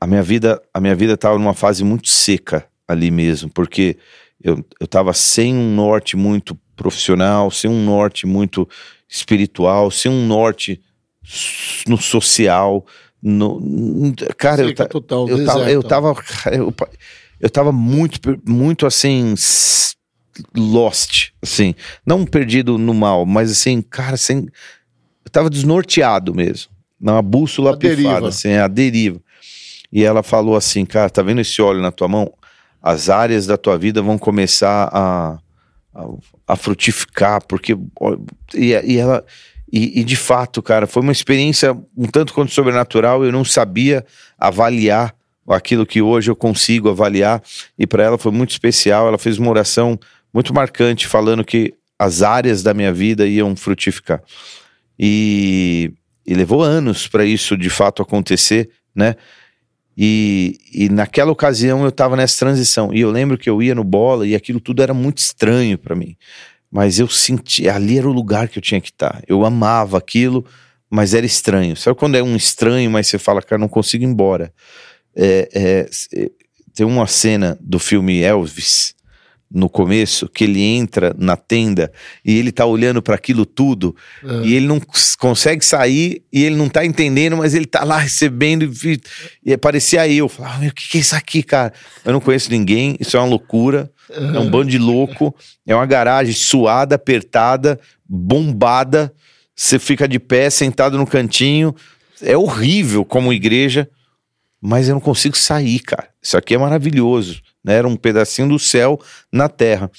A minha vida, a minha vida estava numa fase muito seca ali mesmo, porque eu eu estava sem um norte muito profissional, sem um norte muito espiritual, sem um norte no social, no, cara, eu, Seca ta- total, eu tava, eu tava, eu, eu tava muito, muito assim, lost, assim, não perdido no mal, mas assim, cara, sem, eu tava desnorteado mesmo, uma bússola A deriva. pifada, assim, a deriva. E ela falou assim, cara, tá vendo esse óleo na tua mão? As áreas da tua vida vão começar a, a, a frutificar, porque e, e ela e, e de fato, cara, foi uma experiência um tanto quanto sobrenatural. Eu não sabia avaliar aquilo que hoje eu consigo avaliar, e para ela foi muito especial. Ela fez uma oração muito marcante, falando que as áreas da minha vida iam frutificar. E, e levou anos para isso de fato acontecer, né? E, e naquela ocasião eu estava nessa transição. E eu lembro que eu ia no bola e aquilo tudo era muito estranho para mim. Mas eu senti, ali era o lugar que eu tinha que estar. Eu amava aquilo, mas era estranho. Sabe quando é um estranho, mas você fala, cara, não consigo ir embora? É, é, tem uma cena do filme Elvis, no começo, que ele entra na tenda e ele tá olhando para aquilo tudo É. e ele não cons- consegue sair e ele não tá entendendo, mas ele tá lá recebendo e, e parecia eu. Falava, meu, o que, que é isso aqui, cara? Eu não conheço ninguém, isso é uma loucura, é um bando de louco, é uma garagem suada, apertada, bombada, você fica de pé, sentado no cantinho, é horrível como igreja, mas eu não consigo sair, cara. Isso aqui é maravilhoso, né? Era um pedacinho do céu na terra.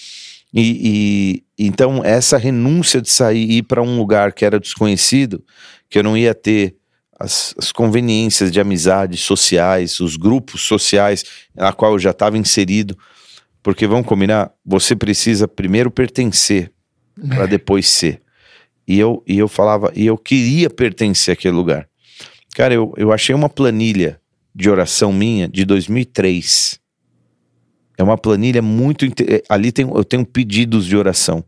E, e- então essa renúncia de sair e ir para um lugar que era desconhecido, que eu não ia ter as, as conveniências de amizades sociais, os grupos sociais na qual eu já estava inserido, porque vamos combinar, você precisa primeiro pertencer para depois ser. E eu, e eu falava, e eu queria pertencer àquele lugar. Cara, eu, eu achei uma planilha de oração minha de 2003. É uma planilha muito. eh, Ali tem, eu tenho pedidos de oração.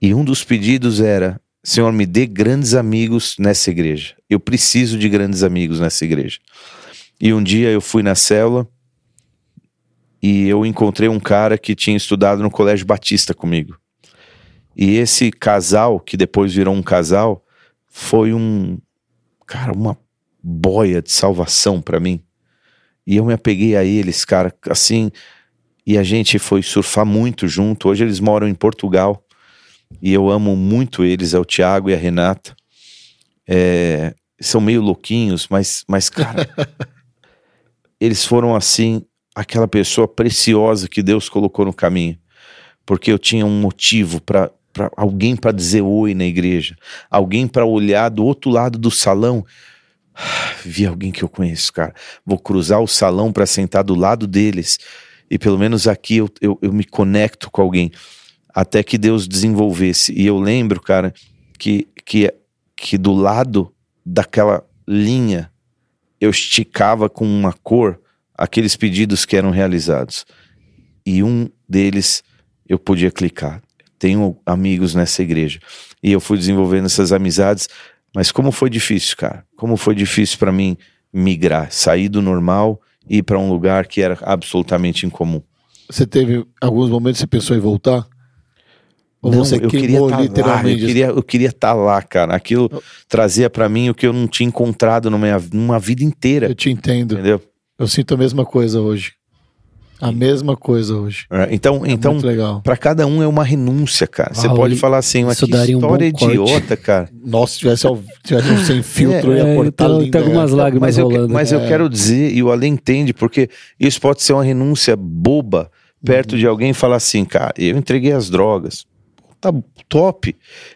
E um dos pedidos era: Senhor, me dê grandes amigos nessa igreja. Eu preciso de grandes amigos nessa igreja. E um dia eu fui na célula e eu encontrei um cara que tinha estudado no Colégio Batista comigo. E esse casal, que depois virou um casal, foi um. Cara, uma boia de salvação pra mim. E eu me apeguei a eles, cara, assim. E a gente foi surfar muito junto. Hoje eles moram em Portugal. E eu amo muito eles, é o Tiago e a Renata. É, são meio louquinhos, mas, mas cara, eles foram assim, aquela pessoa preciosa que Deus colocou no caminho. Porque eu tinha um motivo para alguém para dizer oi na igreja, alguém para olhar do outro lado do salão. Vi alguém que eu conheço, cara. Vou cruzar o salão para sentar do lado deles. E pelo menos aqui eu, eu, eu me conecto com alguém. Até que Deus desenvolvesse. E eu lembro, cara, que, que, que do lado daquela linha eu esticava com uma cor aqueles pedidos que eram realizados. E um deles eu podia clicar. Tenho amigos nessa igreja. E eu fui desenvolvendo essas amizades. Mas como foi difícil, cara? Como foi difícil para mim migrar, sair do normal e ir para um lugar que era absolutamente incomum. Você teve alguns momentos que você pensou em voltar? Ou Não, você eu queria queimou estar lá, eu literalmente? queria eu queria estar lá, cara. Aquilo trazia para mim o que eu não tinha encontrado numa, numa vida inteira, Eu te entendo. entendeu? Eu sinto a mesma coisa hoje. A mesma coisa hoje. É, Então, É então para cada um é uma renúncia, cara. Você Uau, pode falar assim, mas que um história corte. idiota, cara. Nossa, se tivesse, tivesse um sem filtro, eu É, ia cortar então, lindo. tem algumas né? lágrimas mas eu, rolando. mas eu quero dizer, e o Alê entende, porque isso pode ser uma renúncia boba perto de alguém e falar assim, cara, eu entreguei as drogas. Tá top.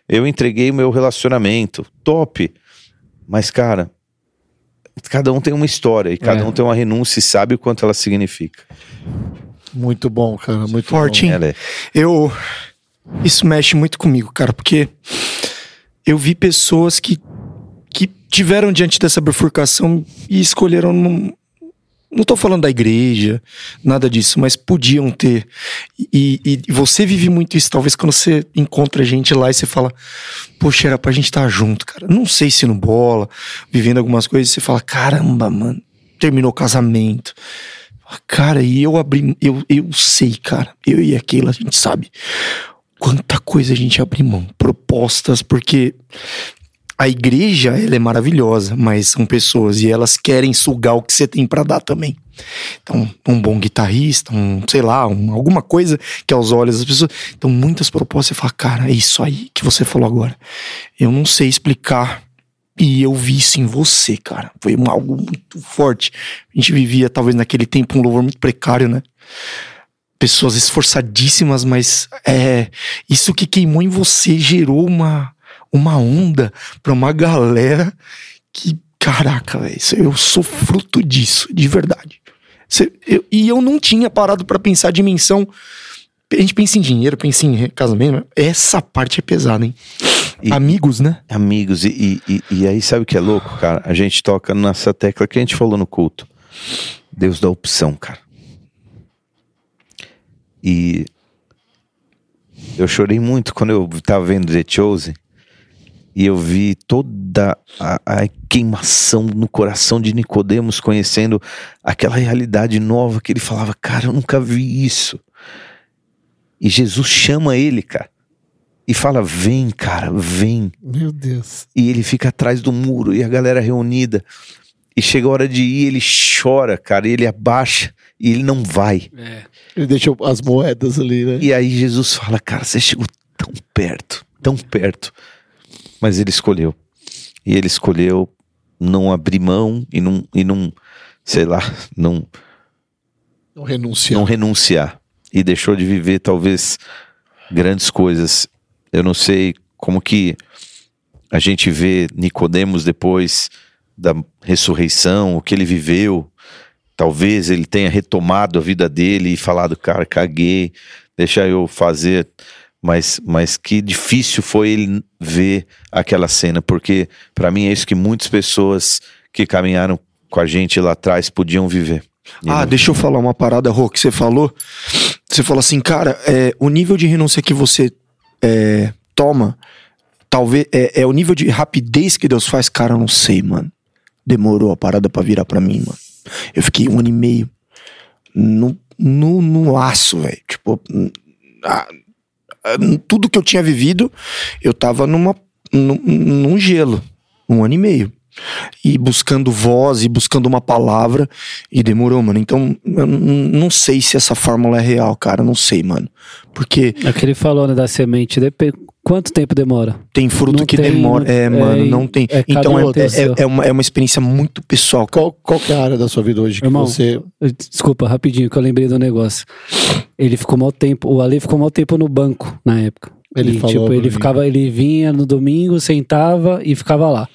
Eu entreguei o meu relacionamento. Top. Mas, cara, cada um tem uma história e cada É. um tem uma renúncia e sabe o quanto ela significa. Muito bom, cara. Muito Forte, bom. é. Eu. Isso mexe muito comigo, cara, porque eu vi pessoas que, que tiveram diante dessa bifurcação e escolheram. Não, tô falando da igreja, nada disso, mas podiam ter. E, e- você vive muito isso, talvez quando você encontra gente lá e você fala, poxa, era pra gente estar junto, cara. Não sei se no bola, vivendo algumas coisas, você fala, caramba, mano, terminou o casamento. Cara, e eu abri, eu, eu sei, cara, eu e aquilo, a gente sabe quanta coisa a gente abre mão, propostas, porque a igreja, ela é maravilhosa, mas são pessoas e elas querem sugar o que você tem pra dar também. Então, um bom guitarrista, um, sei lá, um- alguma coisa que aos olhos das pessoas. Então, muitas propostas, você fala, cara, é isso aí que você falou agora. Eu não sei explicar. E eu vi isso em você, cara. Foi um- algo muito forte. A gente vivia, talvez, naquele tempo, um louvor muito precário, né? Pessoas esforçadíssimas, mas é isso que queimou em você gerou uma, uma onda pra uma galera que, caraca, velho, eu sou fruto disso, de verdade. Cê- eu- e eu não tinha parado pra pensar a dimensão. A gente pensa em dinheiro, pensa em casamento, essa parte é pesada, hein? E- Amigos, né? Amigos, e, e, e- e aí sabe o que é louco, cara? A gente toca nessa tecla que a gente falou no culto. Deus dá opção, cara. E eu chorei muito quando eu tava vendo The Chosen e eu vi toda a, a queimação no coração de Nicodemos conhecendo aquela realidade nova que ele falava, cara, eu nunca vi isso. E Jesus chama ele, cara. E fala: Vem, cara, vem. Meu Deus. E ele fica atrás do muro e a galera reunida. E chega a hora de ir, ele chora, cara, e ele abaixa e ele não vai. É. Ele deixou as moedas ali, né? E aí Jesus fala: Cara, você chegou tão perto, tão perto. Mas ele escolheu. E ele escolheu não abrir mão e não, e não sei lá, não, Não renunciar. não renunciar. E deixou de viver, talvez, grandes coisas. Eu não sei como que a gente vê Nicodemos depois da ressurreição, o que ele viveu. Talvez ele tenha retomado a vida dele e falado, cara, caguei, deixa eu fazer. Mas, mas que difícil foi ele ver aquela cena, porque para mim é isso que muitas pessoas que caminharam com a gente lá atrás podiam viver. E Ah, não- deixa eu falar uma parada, Rô, que você falou. Você falou assim, cara, é, o nível de renúncia que você é, toma, talvez, é, é o nível de rapidez que Deus faz, cara, eu não sei, mano. Demorou a parada pra virar pra mim, mano. Eu fiquei um ano e meio no, no, no laço, velho. Tipo, ah, tudo que eu tinha vivido, eu tava numa, num, num gelo. Um ano e meio. E buscando voz e buscando uma palavra. E demorou, mano. Então, eu não sei se essa fórmula é real, cara. Não sei, mano. Porque É o que ele falou, né, da semente. Quanto tempo demora? tem fruto Não que tem, demora. É, é, mano, não tem. é cada então, é, é, seu. é uma, é uma experiência muito pessoal. Qual, qual que é a área da sua vida hoje que Irmão, você. Desculpa, rapidinho, que eu lembrei do negócio. Ele ficou mal tempo, o Ale ficou mal tempo no banco na época. Ele e, falou tipo, ele mim. ficava, ele vinha no domingo, sentava e ficava lá.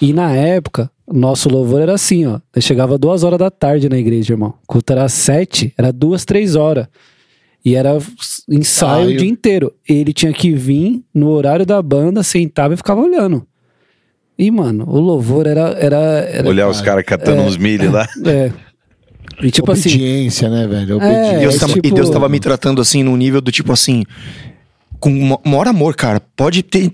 E na época, nosso louvor era assim, ó. Eu chegava duas horas da tarde na igreja, irmão. O culto era sete, era duas, três horas. E era ensaio Ensaio. o dia inteiro. Ele tinha que vir no horário da banda, sentava e ficava olhando. E, mano, o louvor era. era, era Olhar os caras catando uns milho lá. é. E tipo assim. Obediência, né, velho? É, Obediência. E Deus, é tava, tipo- e Deus tava me tratando assim, num nível do tipo assim. Com mo- maior amor, cara. Pode ter.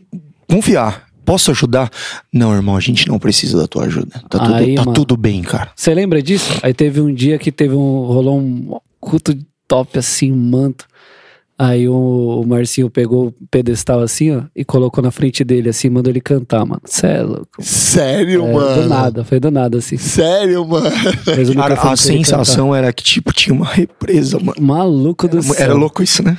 Confiar. Posso ajudar? Não, irmão, a gente não precisa da tua ajuda. Tá, tudo, Aí, tá mano. tudo bem, cara. Você lembra disso? Aí teve um dia que teve um. rolou um culto top assim, um manto. Aí o, Marcinho pegou o pedestal assim, ó, e colocou na frente dele assim, mandou ele cantar, mano. Cê é louco. Sério, É, mano? do nada, foi do nada, assim. Sério, mano? Cara, a sensação era que, tipo, tinha uma represa, mano. Maluco do céu. Era louco isso, né?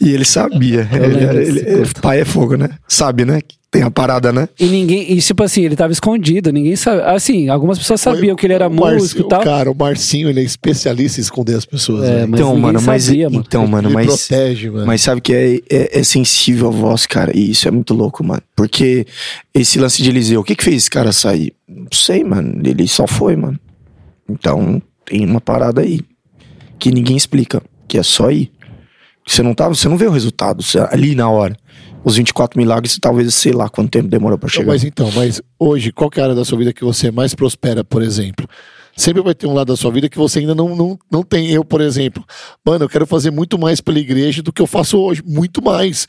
E ele sabia. Ele, ele- ele- pai é fogo, né? Sabe, né? Que Tem a parada, né? E ninguém, e tipo assim, ele tava escondido, ninguém sabe. Assim, algumas pessoas sabiam que ele era músico e tal. Cara, o Marcinho, ele é especialista em esconder as pessoas. É, né? mas então, mano, mas. sabia, mano. Então, mano, ele mas. protege, mano. Mas sabe que é, é, é sensível a voz, cara. E isso é muito louco, mano. Porque esse lance de Eliseu, o que que fez esse cara sair? Não sei, mano. Ele só foi, mano. Então, tem uma parada aí que ninguém explica, que é só ir. Você não tava, você não vê o resultado você- ali na hora. Os 24 milagres, talvez, sei lá quanto tempo demorou Não, chegar. mas então, mas hoje, qual é a área da sua vida que você mais prospera, por exemplo? Sempre vai ter um lado da sua vida que você ainda não, não, não tem. Eu, por exemplo, mano, eu quero fazer muito mais pela igreja do que eu faço hoje. Muito mais.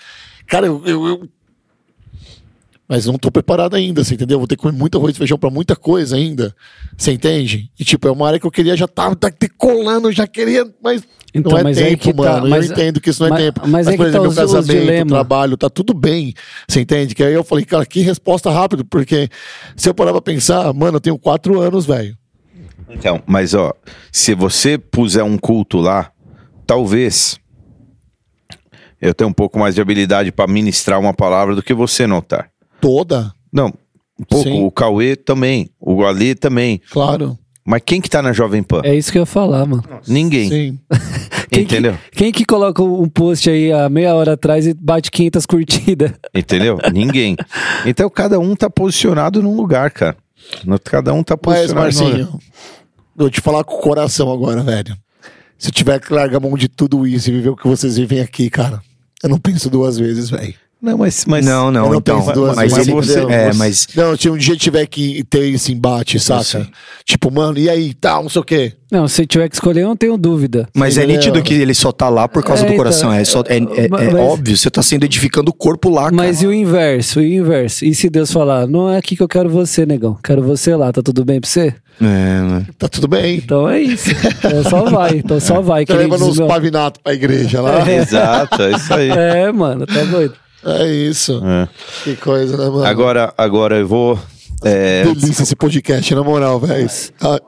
Cara, eu. eu- eu- Mas não tô preparado ainda, você entendeu? Vou ter que comer muito arroz e feijão pra muita coisa ainda. Você entende? E tipo, é uma área que eu queria já tava tá decolando, eu já queria, mas Então, não é mas tempo, aí que tá, mano. mas- eu entendo que isso não é mas- tempo. mas aí por que tá exemplo, os- meu casamento, trabalho, tá tudo bem. Você entende? Que aí eu falei, cara, que resposta rápida, porque se eu parar pra pensar, mano, eu tenho quatro anos, velho. Então, mas ó, se você puser um culto lá, talvez eu tenha um pouco mais de habilidade para ministrar uma palavra do que você notar. Toda, Não, um pouco. Sim. O Cauê também, o Ali também. claro. Mas quem que tá na Jovem Pan? É isso que eu ia falar, mano. Ninguém. Sim. Quem que- Entendeu? Quem que coloca um post aí há meia hora atrás e bate 500 curtidas? Entendeu? Ninguém. Então cada um tá posicionado num lugar, cara. Cada um tá Mas, posicionado lugar. Marcinho, vou te falar com o coração agora, velho. Se eu tiver que largar a mão de tudo isso e viver o que vocês vivem aqui, cara, eu não penso duas vezes, velho. Não, mas. mas não, não, não então. penso duas Mas vezes, ele. você- é, mas. Não, se um dia tiver que ter esse embate, saca? Tipo, mano, e aí, tal, não sei o quê. Não, se tiver que escolher, eu não tenho dúvida. Mas é nítido que ele só tá lá por causa É, do então, coração. É, só, é, é- mas- é mas- óbvio, você tá sendo edificando o corpo lá, cara. Mas e o inverso? E o inverso? E se Deus falar, não é aqui que eu quero você, negão. Quero você lá, tá tudo bem pra você? É, né? Tá tudo bem. Então é isso. Então só vai. Então só vai. Tá levando diz uns pavinatos pra igreja lá. É, Exato, é isso aí. É, mano, tá doido. Isso. É. Que coisa, né, mano? Agora, agora eu vou. é, Delícia esse podcast, na moral, velho. Ah,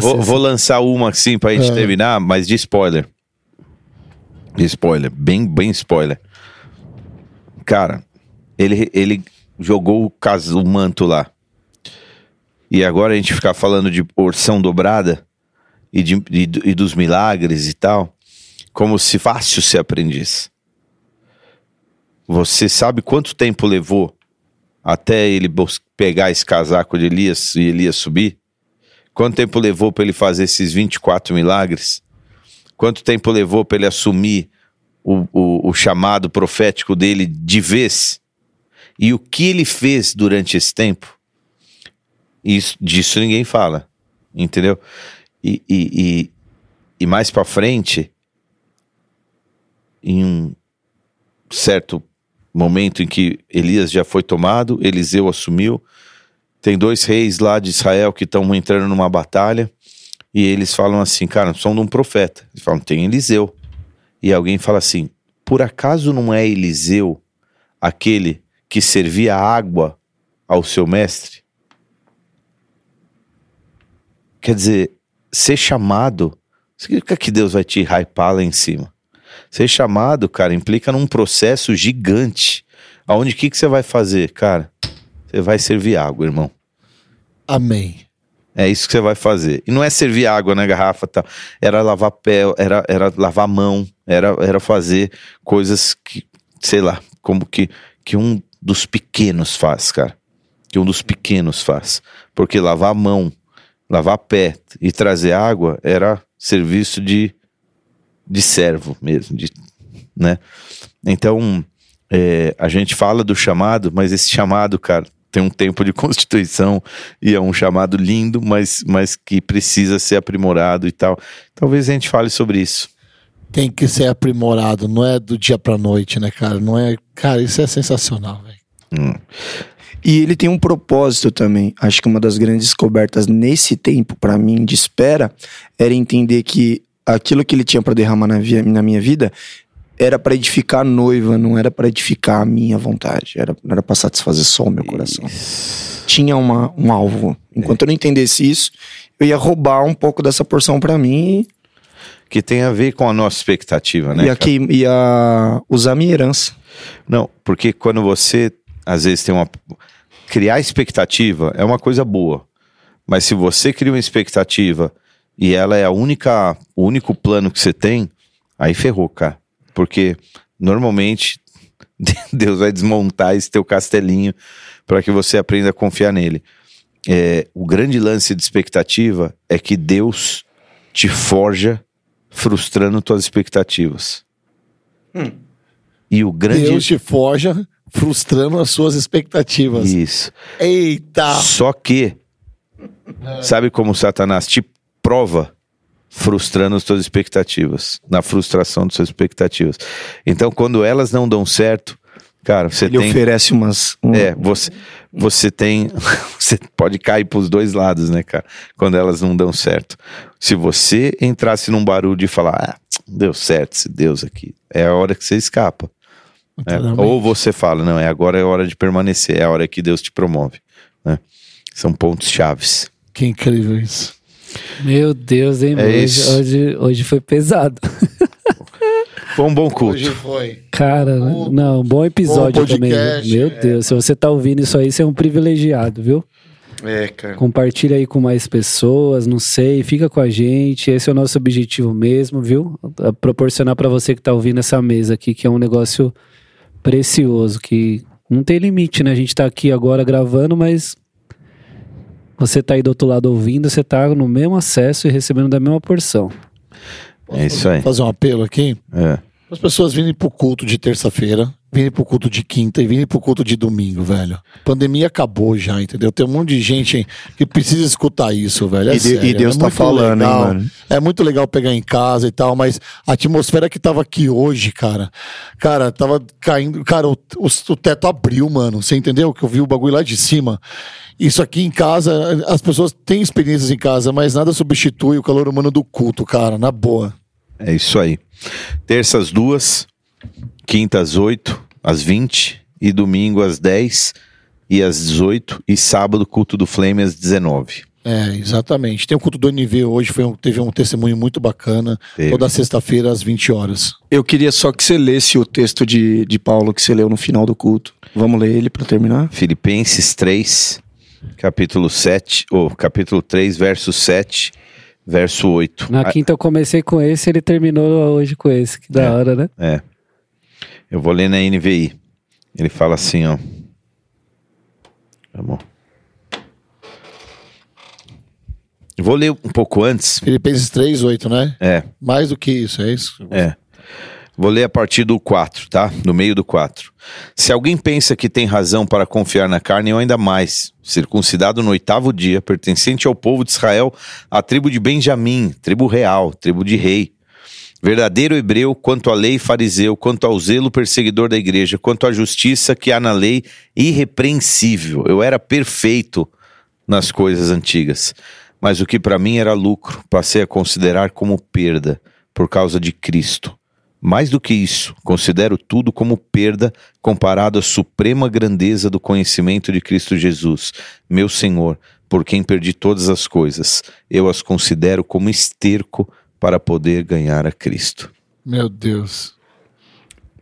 vou, vou lançar uma assim pra gente É. terminar, mas de spoiler. De spoiler, bem, bem spoiler. Cara, ele, ele jogou o, cas- o manto lá. E agora a gente ficar falando de porção dobrada e, de, e, e dos milagres e tal, como se fácil ser aprendiz. Você sabe quanto tempo levou até ele pegar esse casaco de Elias e Elias subir? Quanto tempo levou para ele fazer esses 24 milagres? Quanto tempo levou para ele assumir o, o, o chamado profético dele de vez? E o que ele fez durante esse tempo? Isso, disso ninguém fala, entendeu? E, e, e, e mais para frente, em um certo momento em que Elias já foi tomado, Eliseu assumiu, tem dois reis lá de Israel que estão entrando numa batalha e eles falam assim, cara, são de um profeta. Eles falam, tem Eliseu. E alguém fala assim, por acaso não é Eliseu aquele que servia água ao seu mestre? Quer dizer, ser chamado, significa que Deus vai te hypar lá em cima. Ser chamado, cara, implica num processo gigante. Aonde que, que você vai fazer, cara? Você vai servir água, irmão. amém. É isso que você vai fazer. E não é servir água na garrafa, tá? Era lavar pé, era, era lavar mão, era, era fazer coisas que, sei lá, como que, que um dos pequenos faz, cara. Que um dos pequenos faz. Porque lavar mão, lavar pé e trazer água era serviço de, de servo mesmo, de, né? Então, é, a gente fala do chamado, mas esse chamado, cara, tem um tempo de constituição e é um chamado lindo, mas, mas que precisa ser aprimorado e tal. Talvez a gente fale sobre isso. Tem que ser aprimorado, não é do dia pra noite, né, cara? Não é. Cara, isso é sensacional, velho. Hum. E ele tem um propósito também. Acho que uma das grandes descobertas nesse tempo, pra mim, de espera, era entender que aquilo que ele tinha pra derramar na, via- na minha vida era pra edificar a noiva, não era pra edificar a minha vontade. Era, não era pra satisfazer só o meu coração. Tinha uma, um alvo. Enquanto eu não entendesse isso, eu ia roubar um pouco dessa porção pra mim Que tem a ver com a nossa expectativa, né? e, cara? queim- ia usar minha herança. Não, porque quando você, às vezes, tem uma. Criar expectativa é uma coisa boa. Mas se você cria uma expectativa e ela é a única, o único plano que você tem, aí ferrou, cara. Porque normalmente Deus vai desmontar esse teu castelinho para que você aprenda a confiar nele. É, o grande lance de expectativa é que Deus te forja frustrando tuas expectativas. E o grande. Deus te forja frustrando as suas expectativas. Isso. Eita! Só que, sabe como Satanás te prova frustrando as suas expectativas, na frustração das suas expectativas. Então, quando elas não dão certo, cara, você Ele tem. oferece umas. um- É, você, você tem. Você pode cair pros dois lados, né, cara? Quando elas não dão certo. Se você entrasse num barulho e falar, ah, deu certo esse Deus aqui, é a hora que você escapa. Exatamente. Ou você fala, não, é agora é a hora de permanecer, é a hora que Deus te promove. Né? São pontos chaves. Que incrível isso. Meu Deus, hein? É hoje, isso. hoje, hoje foi pesado. Foi um bom culto. Hoje foi. Cara, não, bom episódio bom também. podcast, viu? Meu é. Deus, se você tá ouvindo isso aí, você é um privilegiado, viu? É, cara. Compartilha aí com mais pessoas, não sei, fica com a gente. Esse é o nosso objetivo mesmo, viu? É proporcionar pra você que tá ouvindo essa mesa aqui, que é um negócio precioso, que não tem limite, né? A gente tá aqui agora gravando, mas você tá aí do outro lado ouvindo, você tá no mesmo acesso e recebendo da mesma porção. É isso aí. Fazer um apelo aqui. É. As pessoas virem pro culto de terça-feira, virem pro culto de quinta e virem pro culto de domingo, velho. A pandemia acabou já, entendeu? Tem um monte de gente que precisa escutar isso, velho. É E de- sério, e Deus é tá falando, hein, mano? É muito legal pegar em casa e tal, mas a atmosfera que tava aqui hoje, cara, cara, tava caindo. Cara, o, o, o teto abriu, mano. Você entendeu? Que eu vi o bagulho lá de cima. Isso aqui em casa, as pessoas têm experiências em casa, mas nada substitui o calor humano do culto, cara, na boa. É isso aí. Terças duas, quintas oito, às 20 e domingo às 10 e às 18 e sábado culto do Flame às 19. É, exatamente. Tem o culto do NV hoje, foi um- teve um testemunho muito bacana. Teve. Toda sexta-feira às 20 horas. Eu queria só que você lesse o texto de, de Paulo que você leu no final do culto. Vamos ler ele pra terminar? Filipenses 3, capítulo 7, ou capítulo 3, verso 7, verso 8. Na quinta eu comecei com esse, ele terminou hoje com esse. Que da É. hora, né? É. Eu vou ler na NVI. Ele fala assim, ó. Tá bom. Eu vou ler um pouco antes. Filipenses 3, 8, né? É, Mais do que isso, é isso? é. Vou ler a partir do 4, tá? Do meio do 4. Se alguém pensa que tem razão para confiar na carne, eu ainda mais. Circuncidado no oitavo dia, pertencente ao povo de Israel, à tribo de Benjamim, tribo real, tribo de rei. Verdadeiro hebreu quanto à lei fariseu, quanto ao zelo perseguidor da igreja, quanto à justiça que há na lei, irrepreensível. Eu era perfeito nas coisas antigas. Mas o que para mim era lucro, passei a considerar como perda por causa de Cristo. Mais do que isso, considero tudo como perda comparado à suprema grandeza do conhecimento de Cristo Jesus, meu Senhor, por quem perdi todas as coisas. Eu as considero como esterco para poder ganhar a Cristo. Meu Deus.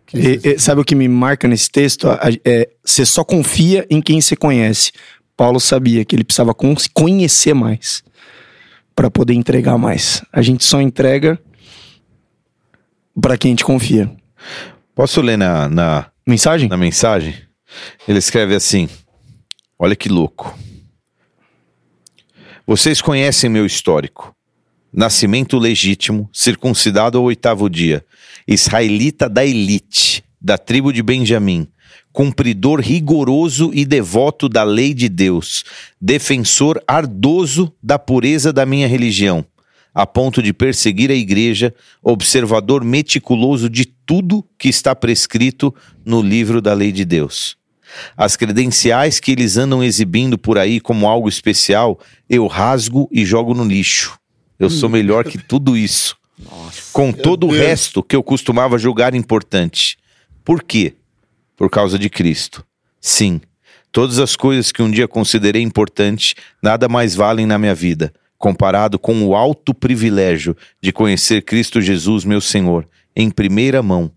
Que E- e sabe o que me marca nesse texto? É, você só confia em quem você conhece. Paulo sabia que ele precisava conhecer mais para poder entregar mais. A gente só entrega para quem a gente confia. Posso ler na, na, Mensagem? na mensagem? Ele escreve assim: Olha que louco. Vocês conhecem meu histórico. Nascimento legítimo, circuncidado ao oitavo dia, israelita da elite, da tribo de Benjamim, cumpridor rigoroso e devoto da lei de Deus, defensor ardoso da pureza da minha religião, a ponto de perseguir a igreja, observador meticuloso de tudo que está prescrito no livro da lei de Deus. As credenciais que eles andam exibindo por aí como algo especial, eu rasgo e jogo no lixo. Eu sou melhor que tudo isso. Com todo o Deus. resto que eu costumava julgar importante. Por quê? Por causa de Cristo. Sim, todas as coisas que um dia considerei importantes nada mais valem na minha vida, comparado com o alto privilégio de conhecer Cristo Jesus, meu Senhor, em primeira mão.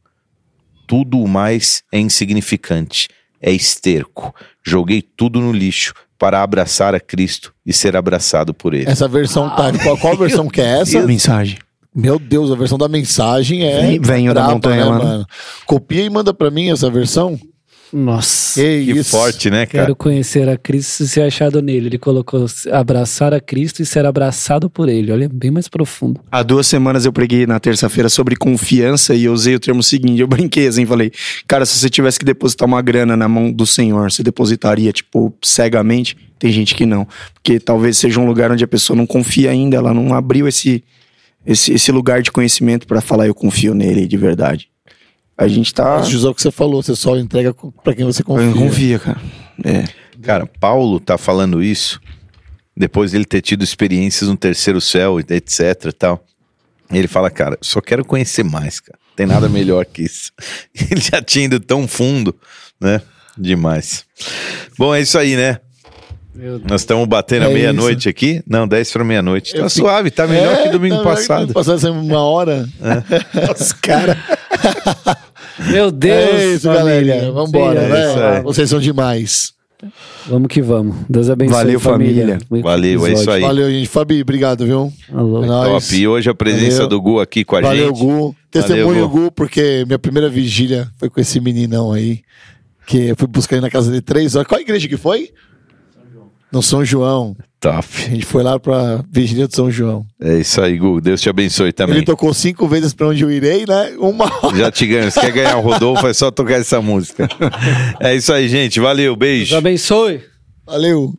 Tudo o mais é insignificante, é esterco. Joguei tudo no lixo para abraçar a Cristo e ser abraçado por Ele. Essa versão tá. Qual, qual versão que é essa? Mensagem. Meu Deus, a versão da mensagem é. Vem- venho da montanha, mano. Copia e manda pra mim essa versão. Nossa. Que, Que forte, né, cara? Quero conhecer a Cristo e ser achado nele. Ele colocou abraçar a Cristo e ser abraçado por ele. Olha, bem mais profundo. Há duas semanas eu preguei na terça-feira sobre confiança e eu usei o termo seguinte. Eu brinquei assim, falei, cara, se você tivesse que depositar uma grana na mão do Senhor, você depositaria, tipo, cegamente? Tem gente que não. Porque talvez seja um lugar onde a pessoa não confia ainda, ela não abriu esse, esse, esse lugar de conhecimento pra falar, eu confio nele de verdade. A gente tá. Mas, José, o que você falou, você só entrega pra quem você confia. Eu confia, cara. É. Cara, Paulo tá falando isso depois dele ter tido experiências no terceiro céu, etc e tal. Ele fala, cara, só quero conhecer mais, cara. Tem nada melhor que isso. Ele já tinha ido tão fundo, né? Demais. Bom, é isso aí, né? Meu Deus. Nós estamos batendo a É meia-noite aqui. Não, 10 para meia-noite. Tá Eu suave, tá melhor É, que domingo tá passado. Domingo passado, essa uma hora. Os caras. Meu Deus. é isso, família. galera. Vambora, Sim, né? isso aí. Vocês são demais. Vamos que vamos. Deus abençoe. Valeu, família. Muito Valeu, é isso aí. Valeu, gente. Fabi, obrigado, viu? Alô. É. Top. E hoje a presença Valeu. do Gu aqui com a Valeu, gente. Gu. Testemunho, Gu. Gu, porque minha primeira vigília foi com esse meninão aí. Que eu fui buscar ele na casa dele três horas. Qual igreja que foi? No São João. Top. A gente foi lá pra Vigília de São João. É isso aí, Gu. Deus te abençoe também. Ele tocou cinco vezes pra onde eu irei, né? Uma Já te ganho. Se quer ganhar o Rodolfo, é só tocar essa música. É isso aí, gente. Valeu, Deus beijo. abençoe. Valeu.